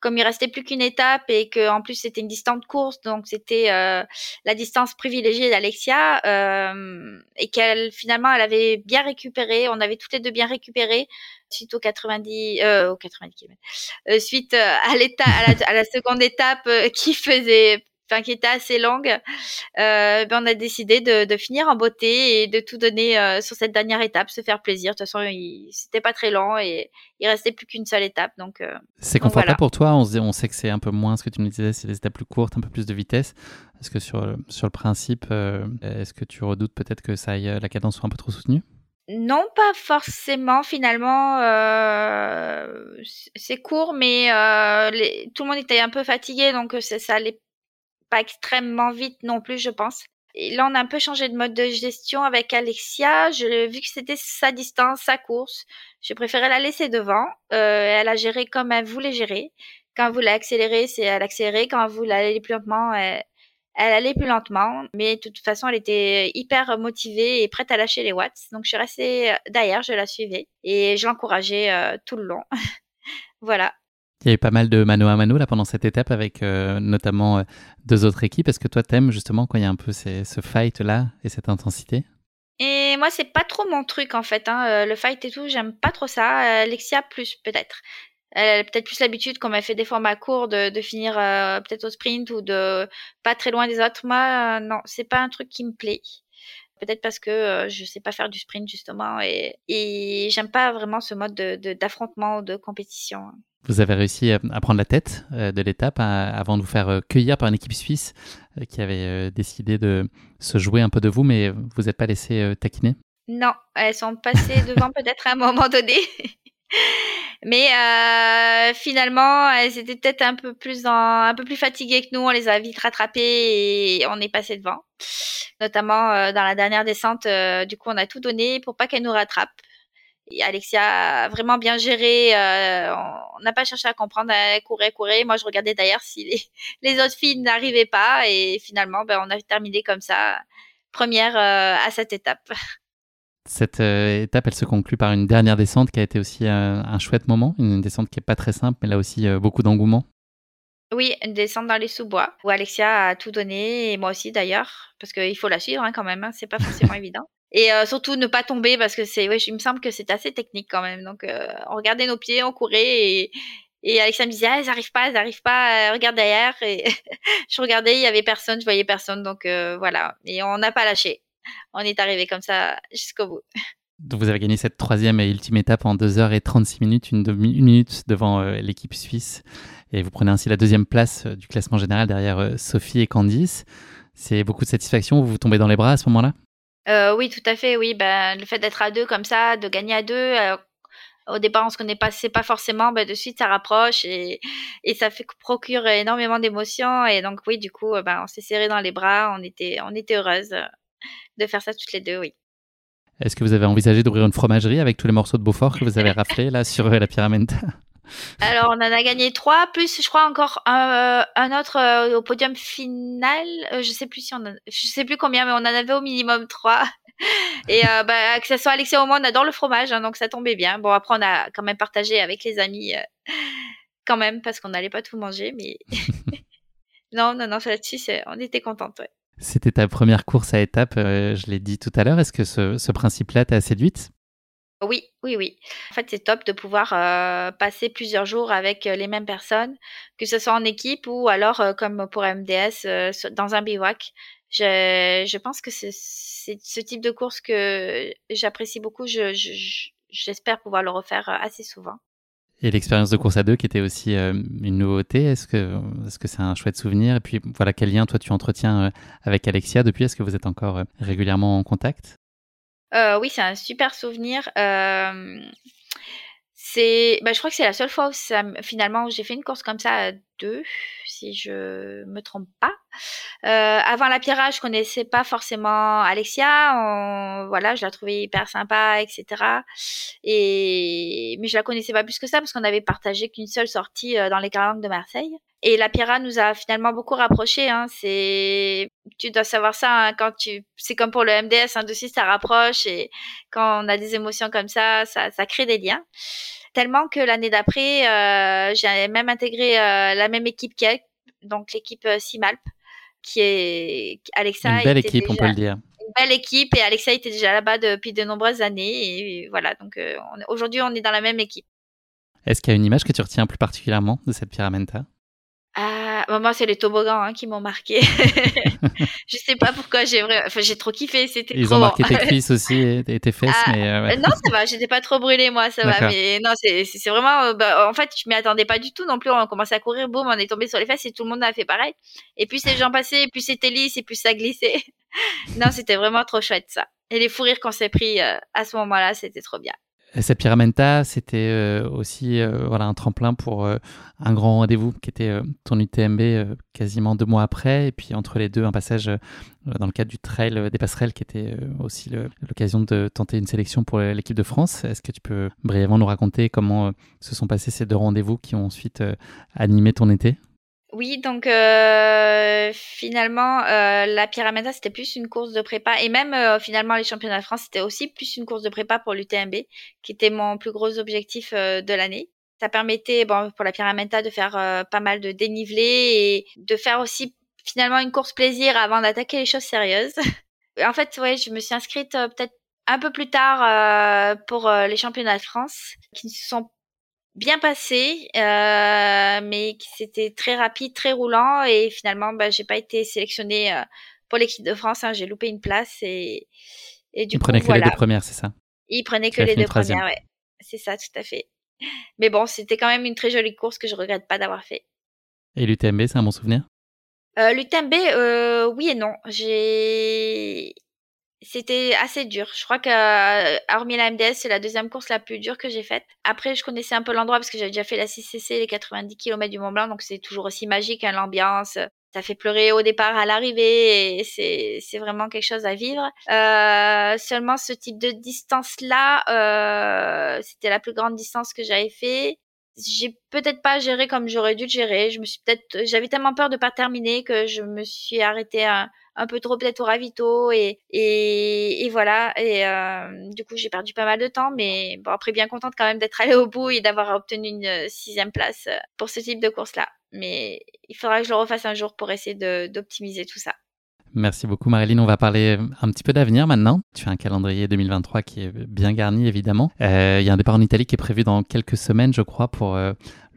comme il restait plus qu'une étape et que en plus c'était une distance course, donc c'était euh, la distance privilégiée d'Alexia euh, et qu'elle finalement elle avait bien récupéré, on avait toutes les deux bien récupéré suite aux 90 euh, aux 90 km, suite euh, à l'état à, à, la seconde étape qui faisait enfin qui était assez longue, euh, ben on a décidé de, de, finir en beauté et de tout donner euh, sur cette dernière étape, se faire plaisir. De toute façon, c'était pas très long et il restait plus qu'une seule étape. Donc euh, c'est confortable pour toi? On, on sait que c'est un peu moins ce que tu nous disais, c'est des étapes plus courtes, un peu plus de vitesse. Est-ce que sur sur le principe, euh, est-ce que tu redoutes peut-être que ça aille, la cadence soit un peu trop soutenue? Non, pas forcément. Finalement, euh, c'est court, mais euh, les, tout le monde était un peu fatigué, donc ça allait pas extrêmement vite non plus, je pense. Et là, on a un peu changé de mode de gestion avec Alexia. Je, vu que c'était sa distance, sa course, j'ai préféré la laisser devant. Euh, elle a géré comme elle voulait gérer. Quand elle voulait accélérer, c'est elle accélérer. Quand voulait aller plus lentement, elle, elle allait plus lentement. Mais de toute façon, elle était hyper motivée et prête à lâcher les watts. Donc, je suis restée derrière, je la suivais. Et je l'encourageais euh, tout le long. voilà. Il y a eu pas mal de mano à mano là pendant cette étape avec euh, notamment euh, deux autres équipes. Est-ce que toi t'aimes justement quand il y a un peu ce fight là et cette intensité? Et moi c'est pas trop mon truc en fait. Hein. Euh, le fight et tout, j'aime pas trop ça. Alexia plus peut-être. Elle a peut-être plus l'habitude, comme elle fait des formats courts, de, de finir peut-être au sprint ou de pas très loin des autres. Moi, non, c'est pas un truc qui me plaît. Peut-être parce que je sais pas faire du sprint justement et, j'aime pas vraiment ce mode d'affrontement ou de compétition. Vous avez réussi à prendre la tête euh, de l'étape avant de vous faire euh, cueillir par une équipe suisse euh, qui avait décidé de se jouer un peu de vous, mais vous n'êtes pas laissé taquiner? Non, elles sont passées devant peut-être à un moment donné. mais finalement, elles étaient peut-être un peu plus un peu plus fatiguées que nous. On les a vite rattrapées et on est passé devant. Notamment dans la dernière descente, du coup, on a tout donné pour pas qu'elles nous rattrapent. Alexia a vraiment bien géré. Euh, on n'a pas cherché à comprendre. Elle courait, courait. Moi, je regardais d'ailleurs si les, les, autres filles n'arrivaient pas. Et finalement, ben, on a terminé comme ça, première euh, à cette étape. Cette euh, étape, elle se conclut par une dernière descente qui a été aussi un chouette moment. Une descente qui n'est pas très simple, mais là aussi beaucoup d'engouement. Oui, une descente dans les sous-bois où Alexia a tout donné et moi aussi d'ailleurs, parce qu'il faut la suivre hein, quand même. Hein, c'est pas forcément évident. Et euh, surtout ne pas tomber parce que c'est, ouais, il me semble que c'est assez technique quand même. Donc euh, on regardait nos pieds, on courait et, et me disait ah, arrivent pas, arrivent pas, regarde derrière. Et je regardais, il y avait personne, je voyais personne. Donc euh, voilà. Et on n'a pas lâché. On est arrivé comme ça jusqu'au bout. Donc vous avez gagné cette troisième et ultime étape en 2h36 minutes, une, une minute devant l'équipe suisse. Et vous prenez ainsi la deuxième place du classement général derrière Sophie et Candice. C'est beaucoup de satisfaction, vous vous tombez dans les bras à ce moment-là? Euh, oui, tout à fait, oui. Ben, le fait d'être à deux comme ça, de gagner à deux, euh, au départ, on se connaît pas, c'est pas forcément, ben, de suite, ça rapproche et, et ça fait procure énormément d'émotions. Et donc, oui, du coup, ben, on s'est serré dans les bras, on était, on était heureuses de faire ça toutes les deux, oui. Est-ce que vous avez envisagé d'ouvrir une fromagerie avec tous les morceaux de Beaufort que vous avez raflés là sur la pyramide alors, on en a gagné trois, plus je crois encore un, euh, autre euh, au podium final. Euh, je sais plus si on, je sais plus combien, mais on en avait au minimum trois. Et bah, que ce soit Alexia ou moi, on adore le fromage, hein, donc ça tombait bien. Bon, après, on a quand même partagé avec les amis, quand même, parce qu'on n'allait pas tout manger, mais non, non, non, là-dessus, on était contente. Ouais. C'était ta première course à étapes, je l'ai dit tout à l'heure. Est-ce que ce, ce principe-là t'a séduite? Oui, oui, oui. En fait, c'est top de pouvoir euh, passer plusieurs jours avec euh, les mêmes personnes, que ce soit en équipe ou alors euh, comme pour MDS dans un bivouac. Je, je pense que c'est ce type de course que j'apprécie beaucoup. Je, j'espère pouvoir le refaire assez souvent. Et l'expérience de course à deux qui était aussi une nouveauté, est-ce que est-ce que c'est un chouette souvenir? Et puis voilà, quel lien toi tu entretiens avec Alexia depuis? Est-ce que vous êtes encore régulièrement en contact? Euh, oui, c'est un super souvenir. Euh, c'est, bah, je crois que c'est la seule fois où ça, finalement j'ai fait une course comme ça si je me trompe pas. Euh, avant la Pierrage, je connaissais pas forcément Alexia. Voilà, je la trouvais hyper sympa, etc. Et mais je la connaissais pas plus que ça parce qu'on avait partagé qu'une seule sortie dans les calanques de Marseille. Et la Pira nous a finalement beaucoup rapprochés. Hein. C'est, tu dois savoir ça hein, quand tu, c'est comme pour le MDS, un dossier ça rapproche et quand on a des émotions comme ça, ça crée des liens. Tellement que l'année d'après, euh, j'ai même intégré euh, la même équipe qu'elle, donc l'équipe euh, Simalp, qui est Alexa. Une belle équipe, on peut le dire. Une belle équipe et Alexa était déjà là-bas depuis de nombreuses années et, voilà. Donc aujourd'hui, on est dans la même équipe. Est-ce qu'il y a une image que tu retiens plus particulièrement de cette Pyramenta euh, Ah, moi, c'est les toboggans hein, qui m'ont marqué. je sais pas pourquoi j'ai vraiment... enfin, j'ai trop kiffé. C'était Ils ont marqué tes cuisses aussi et tes fesses, ah, mais euh, non, ça va. J'étais pas trop brûlée moi, ça va. Mais non, c'est c'est vraiment. Euh, bah, en fait, je m'y attendais pas du tout non plus. On a commencé à courir, boum, on est tombé sur les fesses et tout le monde a fait pareil. Et puis ces gens passaient, et puis c'était lisse et puis ça glissait. non, c'était vraiment trop chouette ça. Et les fous rires qu'on s'est pris euh, à ce moment-là, c'était trop bien. Cette Pyramenta, c'était euh, aussi euh, voilà, un tremplin pour euh, un grand rendez-vous qui était ton UTMB quasiment deux mois après. Et puis entre les deux, un passage dans le cadre du trail des passerelles qui était aussi l'occasion de tenter une sélection pour l'équipe de France. Est-ce que tu peux brièvement nous raconter comment se sont passés ces deux rendez-vous qui ont ensuite animé ton été? Oui, donc euh, finalement, euh, la Pyramida, c'était plus une course de prépa. Et même euh, finalement, les championnats de France, c'était aussi plus une course de prépa pour l'UTMB, qui était mon plus gros objectif de l'année. Ça permettait, bon, pour la Pyramida, de faire pas mal de dénivelé et de faire aussi finalement une course plaisir avant d'attaquer les choses sérieuses. en fait, ouais, je me suis inscrite peut-être un peu plus tard pour les championnats de France, qui ne sont bien passé, euh, mais c'était très rapide, très roulant et finalement, bah, j'ai pas été sélectionnée euh, pour l'équipe de France. Hein, j'ai loupé une place et, et du Il prenait que les deux premières, c'est ça? Il prenait que les deux premières, ouais. C'est ça, tout à fait. Mais bon, c'était quand même une très jolie course que je regrette pas d'avoir fait. Et l'UTMB, c'est un bon souvenir? Euh, L'UTMB, oui et non. J'ai c'était assez dur. Je crois que, hormis la MDS, c'est la deuxième course la plus dure que j'ai faite. Après, je connaissais un peu l'endroit parce que j'avais déjà fait la 6CC, les 90 km du Mont Blanc, donc c'est toujours aussi magique, hein, l'ambiance. Ça fait pleurer au départ, à l'arrivée, et c'est, c'est vraiment quelque chose à vivre. Euh, seulement ce type de distance-là, euh, c'était la plus grande distance que j'avais fait. J'ai peut-être pas géré comme j'aurais dû le gérer. Je me suis peut-être, j'avais tellement peur de pas terminer que je me suis arrêtée un peu trop peut-être au ravito et, et, voilà. Et euh, du coup, j'ai perdu pas mal de temps, mais bon, après, bien contente quand même d'être allée au bout et d'avoir obtenu une euh, sixième place euh, pour ce type de course-là. Mais il faudra que je le refasse un jour pour essayer d'optimiser tout ça. Merci beaucoup Marilyn. On va parler un petit peu d'avenir maintenant. Tu as un calendrier 2023 qui est bien garni évidemment. Il y a un départ en Italie qui est prévu dans quelques semaines je crois pour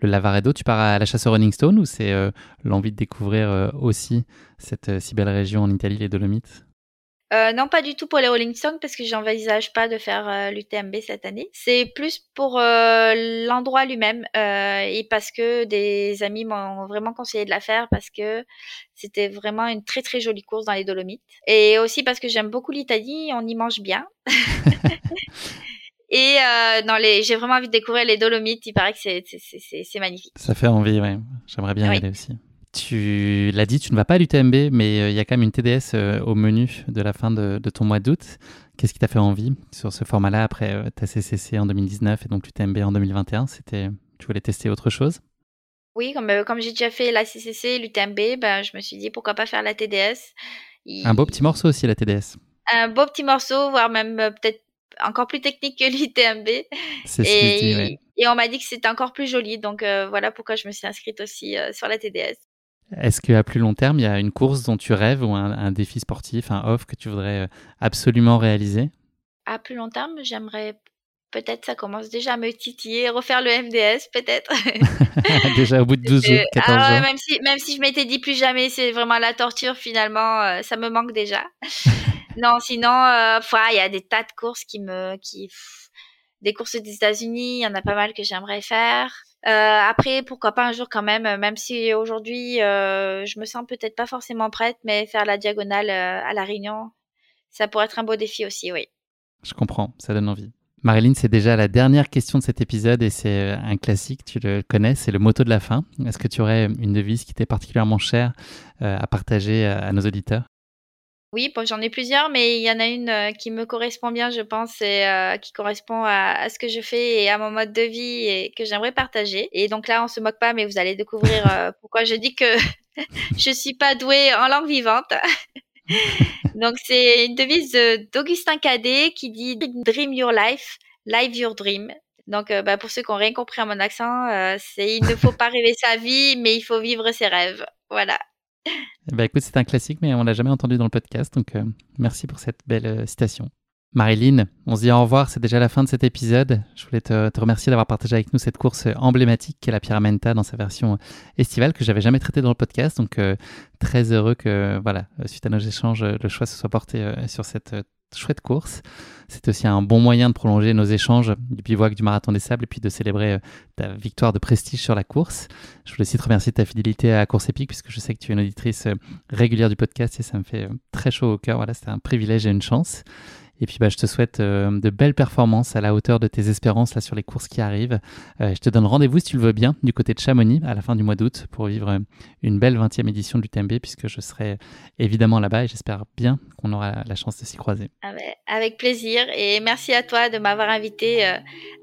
le Lavaredo, tu pars à la chasse au Running Stone ou c'est euh, l'envie de découvrir euh, aussi cette euh, si belle région en Italie, les Dolomites? Non, pas du tout pour les Rolling Stones parce que j'envisage pas de faire l'UTMB cette année. C'est plus pour l'endroit lui-même et parce que des amis m'ont vraiment conseillé de la faire parce que c'était vraiment une très très jolie course dans les Dolomites et aussi parce que j'aime beaucoup l'Italie, on y mange bien. Et euh, dans les, j'ai vraiment envie de découvrir les Dolomites. Il paraît que c'est, c'est, magnifique. Ça fait envie, ouais. J'aimerais bien y aller aussi. Tu l'as dit, tu ne vas pas à l'UTMB, mais euh, il y a quand même une TDS euh, au menu de la fin de, ton mois d'août. Qu'est-ce qui t'a fait envie sur ce format-là après ta CCC en 2019 et donc l'UTMB en 2021 C'était, tu voulais tester autre chose? Oui, comme, comme j'ai déjà fait la CCC, l'UTMB, ben, je me suis dit pourquoi pas faire la TDS. Un beau petit morceau aussi la TDS. Un beau petit morceau, voire même peut-être encore plus technique que l'UTMB. Et, et on m'a dit que c'était encore plus joli. Donc euh, voilà pourquoi je me suis inscrite aussi euh, sur la TDS. Est-ce qu'à plus long terme, il y a une course dont tu rêves ou un, défi sportif, un off que tu voudrais euh, absolument réaliser? À plus long terme, j'aimerais peut-être ça commence déjà à me titiller, refaire le MDS peut-être. déjà au bout de 12 jours, 14 ah, Même si, même si je m'étais dit plus jamais, c'est vraiment la torture finalement, ça me manque déjà non, sinon, euh, il y a des tas de courses qui me, qui, des courses des États-Unis, il y en a pas mal que j'aimerais faire. Euh, après, pourquoi pas un jour quand même, même si aujourd'hui euh, je me sens peut-être pas forcément prête, mais faire la diagonale euh, à la Réunion, ça pourrait être un beau défi aussi, oui. Je comprends, ça donne envie. Marilyn, c'est déjà la dernière question de cet épisode et c'est un classique, tu le connais, c'est le motto de la fin. Est-ce que tu aurais une devise qui t'est particulièrement chère à partager à nos auditeurs? Oui, bon, j'en ai plusieurs, mais il y en a une euh, qui me correspond bien, je pense, et euh, qui correspond à, ce que je fais et à mon mode de vie et que j'aimerais partager. Et donc là, on se moque pas, mais vous allez découvrir euh, pourquoi je dis que je suis pas douée en langue vivante. donc c'est une devise d'Augustin Cadet qui dit Dream your life, live your dream. Donc, bah, pour ceux qui n'ont rien compris à mon accent, c'est il ne faut pas rêver sa vie, mais il faut vivre ses rêves. Voilà. Bah écoute, c'est un classique, mais on l'a jamais entendu dans le podcast, donc euh, merci pour cette belle euh, citation. Marilyn, on se dit au revoir, c'est déjà la fin de cet épisode. Je voulais te, remercier d'avoir partagé avec nous cette course emblématique qu'est la Pyramenta dans sa version estivale que j'avais jamais traitée dans le podcast. Donc euh, très heureux que voilà, suite à nos échanges, le choix se soit porté euh, sur cette euh, chouette course. C'est aussi un bon moyen de prolonger nos échanges du bivouac du Marathon des Sables et puis de célébrer ta victoire de prestige sur la course. Je voulais aussi te remercier de ta fidélité à Course Épique puisque je sais que tu es une auditrice régulière du podcast et ça me fait très chaud au cœur. Voilà, c'était un privilège et une chance. Et puis bah, je te souhaite euh, de belles performances à la hauteur de tes espérances là sur les courses qui arrivent. Euh, je te donne rendez-vous si tu le veux bien du côté de Chamonix à la fin du mois d'août pour vivre euh, une belle 20e édition du TMB puisque je serai évidemment là-bas et j'espère bien qu'on aura la chance de s'y croiser. Avec plaisir et merci à toi de m'avoir invité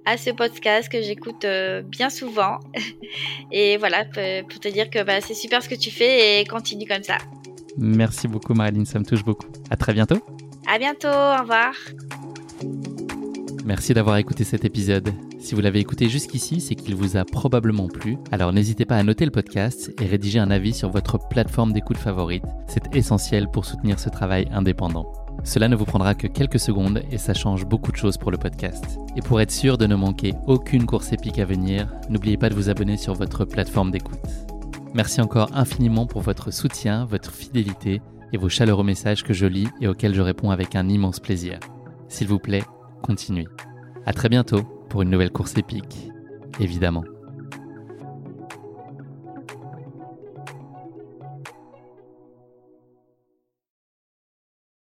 à ce podcast que j'écoute bien souvent. et voilà, pour te dire que bah, c'est super ce que tu fais et continue comme ça. Merci beaucoup Marilyn, ça me touche beaucoup. À très bientôt. À bientôt, au revoir. Merci d'avoir écouté cet épisode. Si vous l'avez écouté jusqu'ici, c'est qu'il vous a probablement plu. Alors n'hésitez pas à noter le podcast et rédiger un avis sur votre plateforme d'écoute favorite. C'est essentiel pour soutenir ce travail indépendant. Cela ne vous prendra que quelques secondes et ça change beaucoup de choses pour le podcast. Et pour être sûr de ne manquer aucune course épique à venir, n'oubliez pas de vous abonner sur votre plateforme d'écoute. Merci encore infiniment pour votre soutien, votre fidélité et vos chaleureux messages que je lis et auxquels je réponds avec un immense plaisir. S'il vous plaît, continuez. À très bientôt pour une nouvelle course épique, évidemment.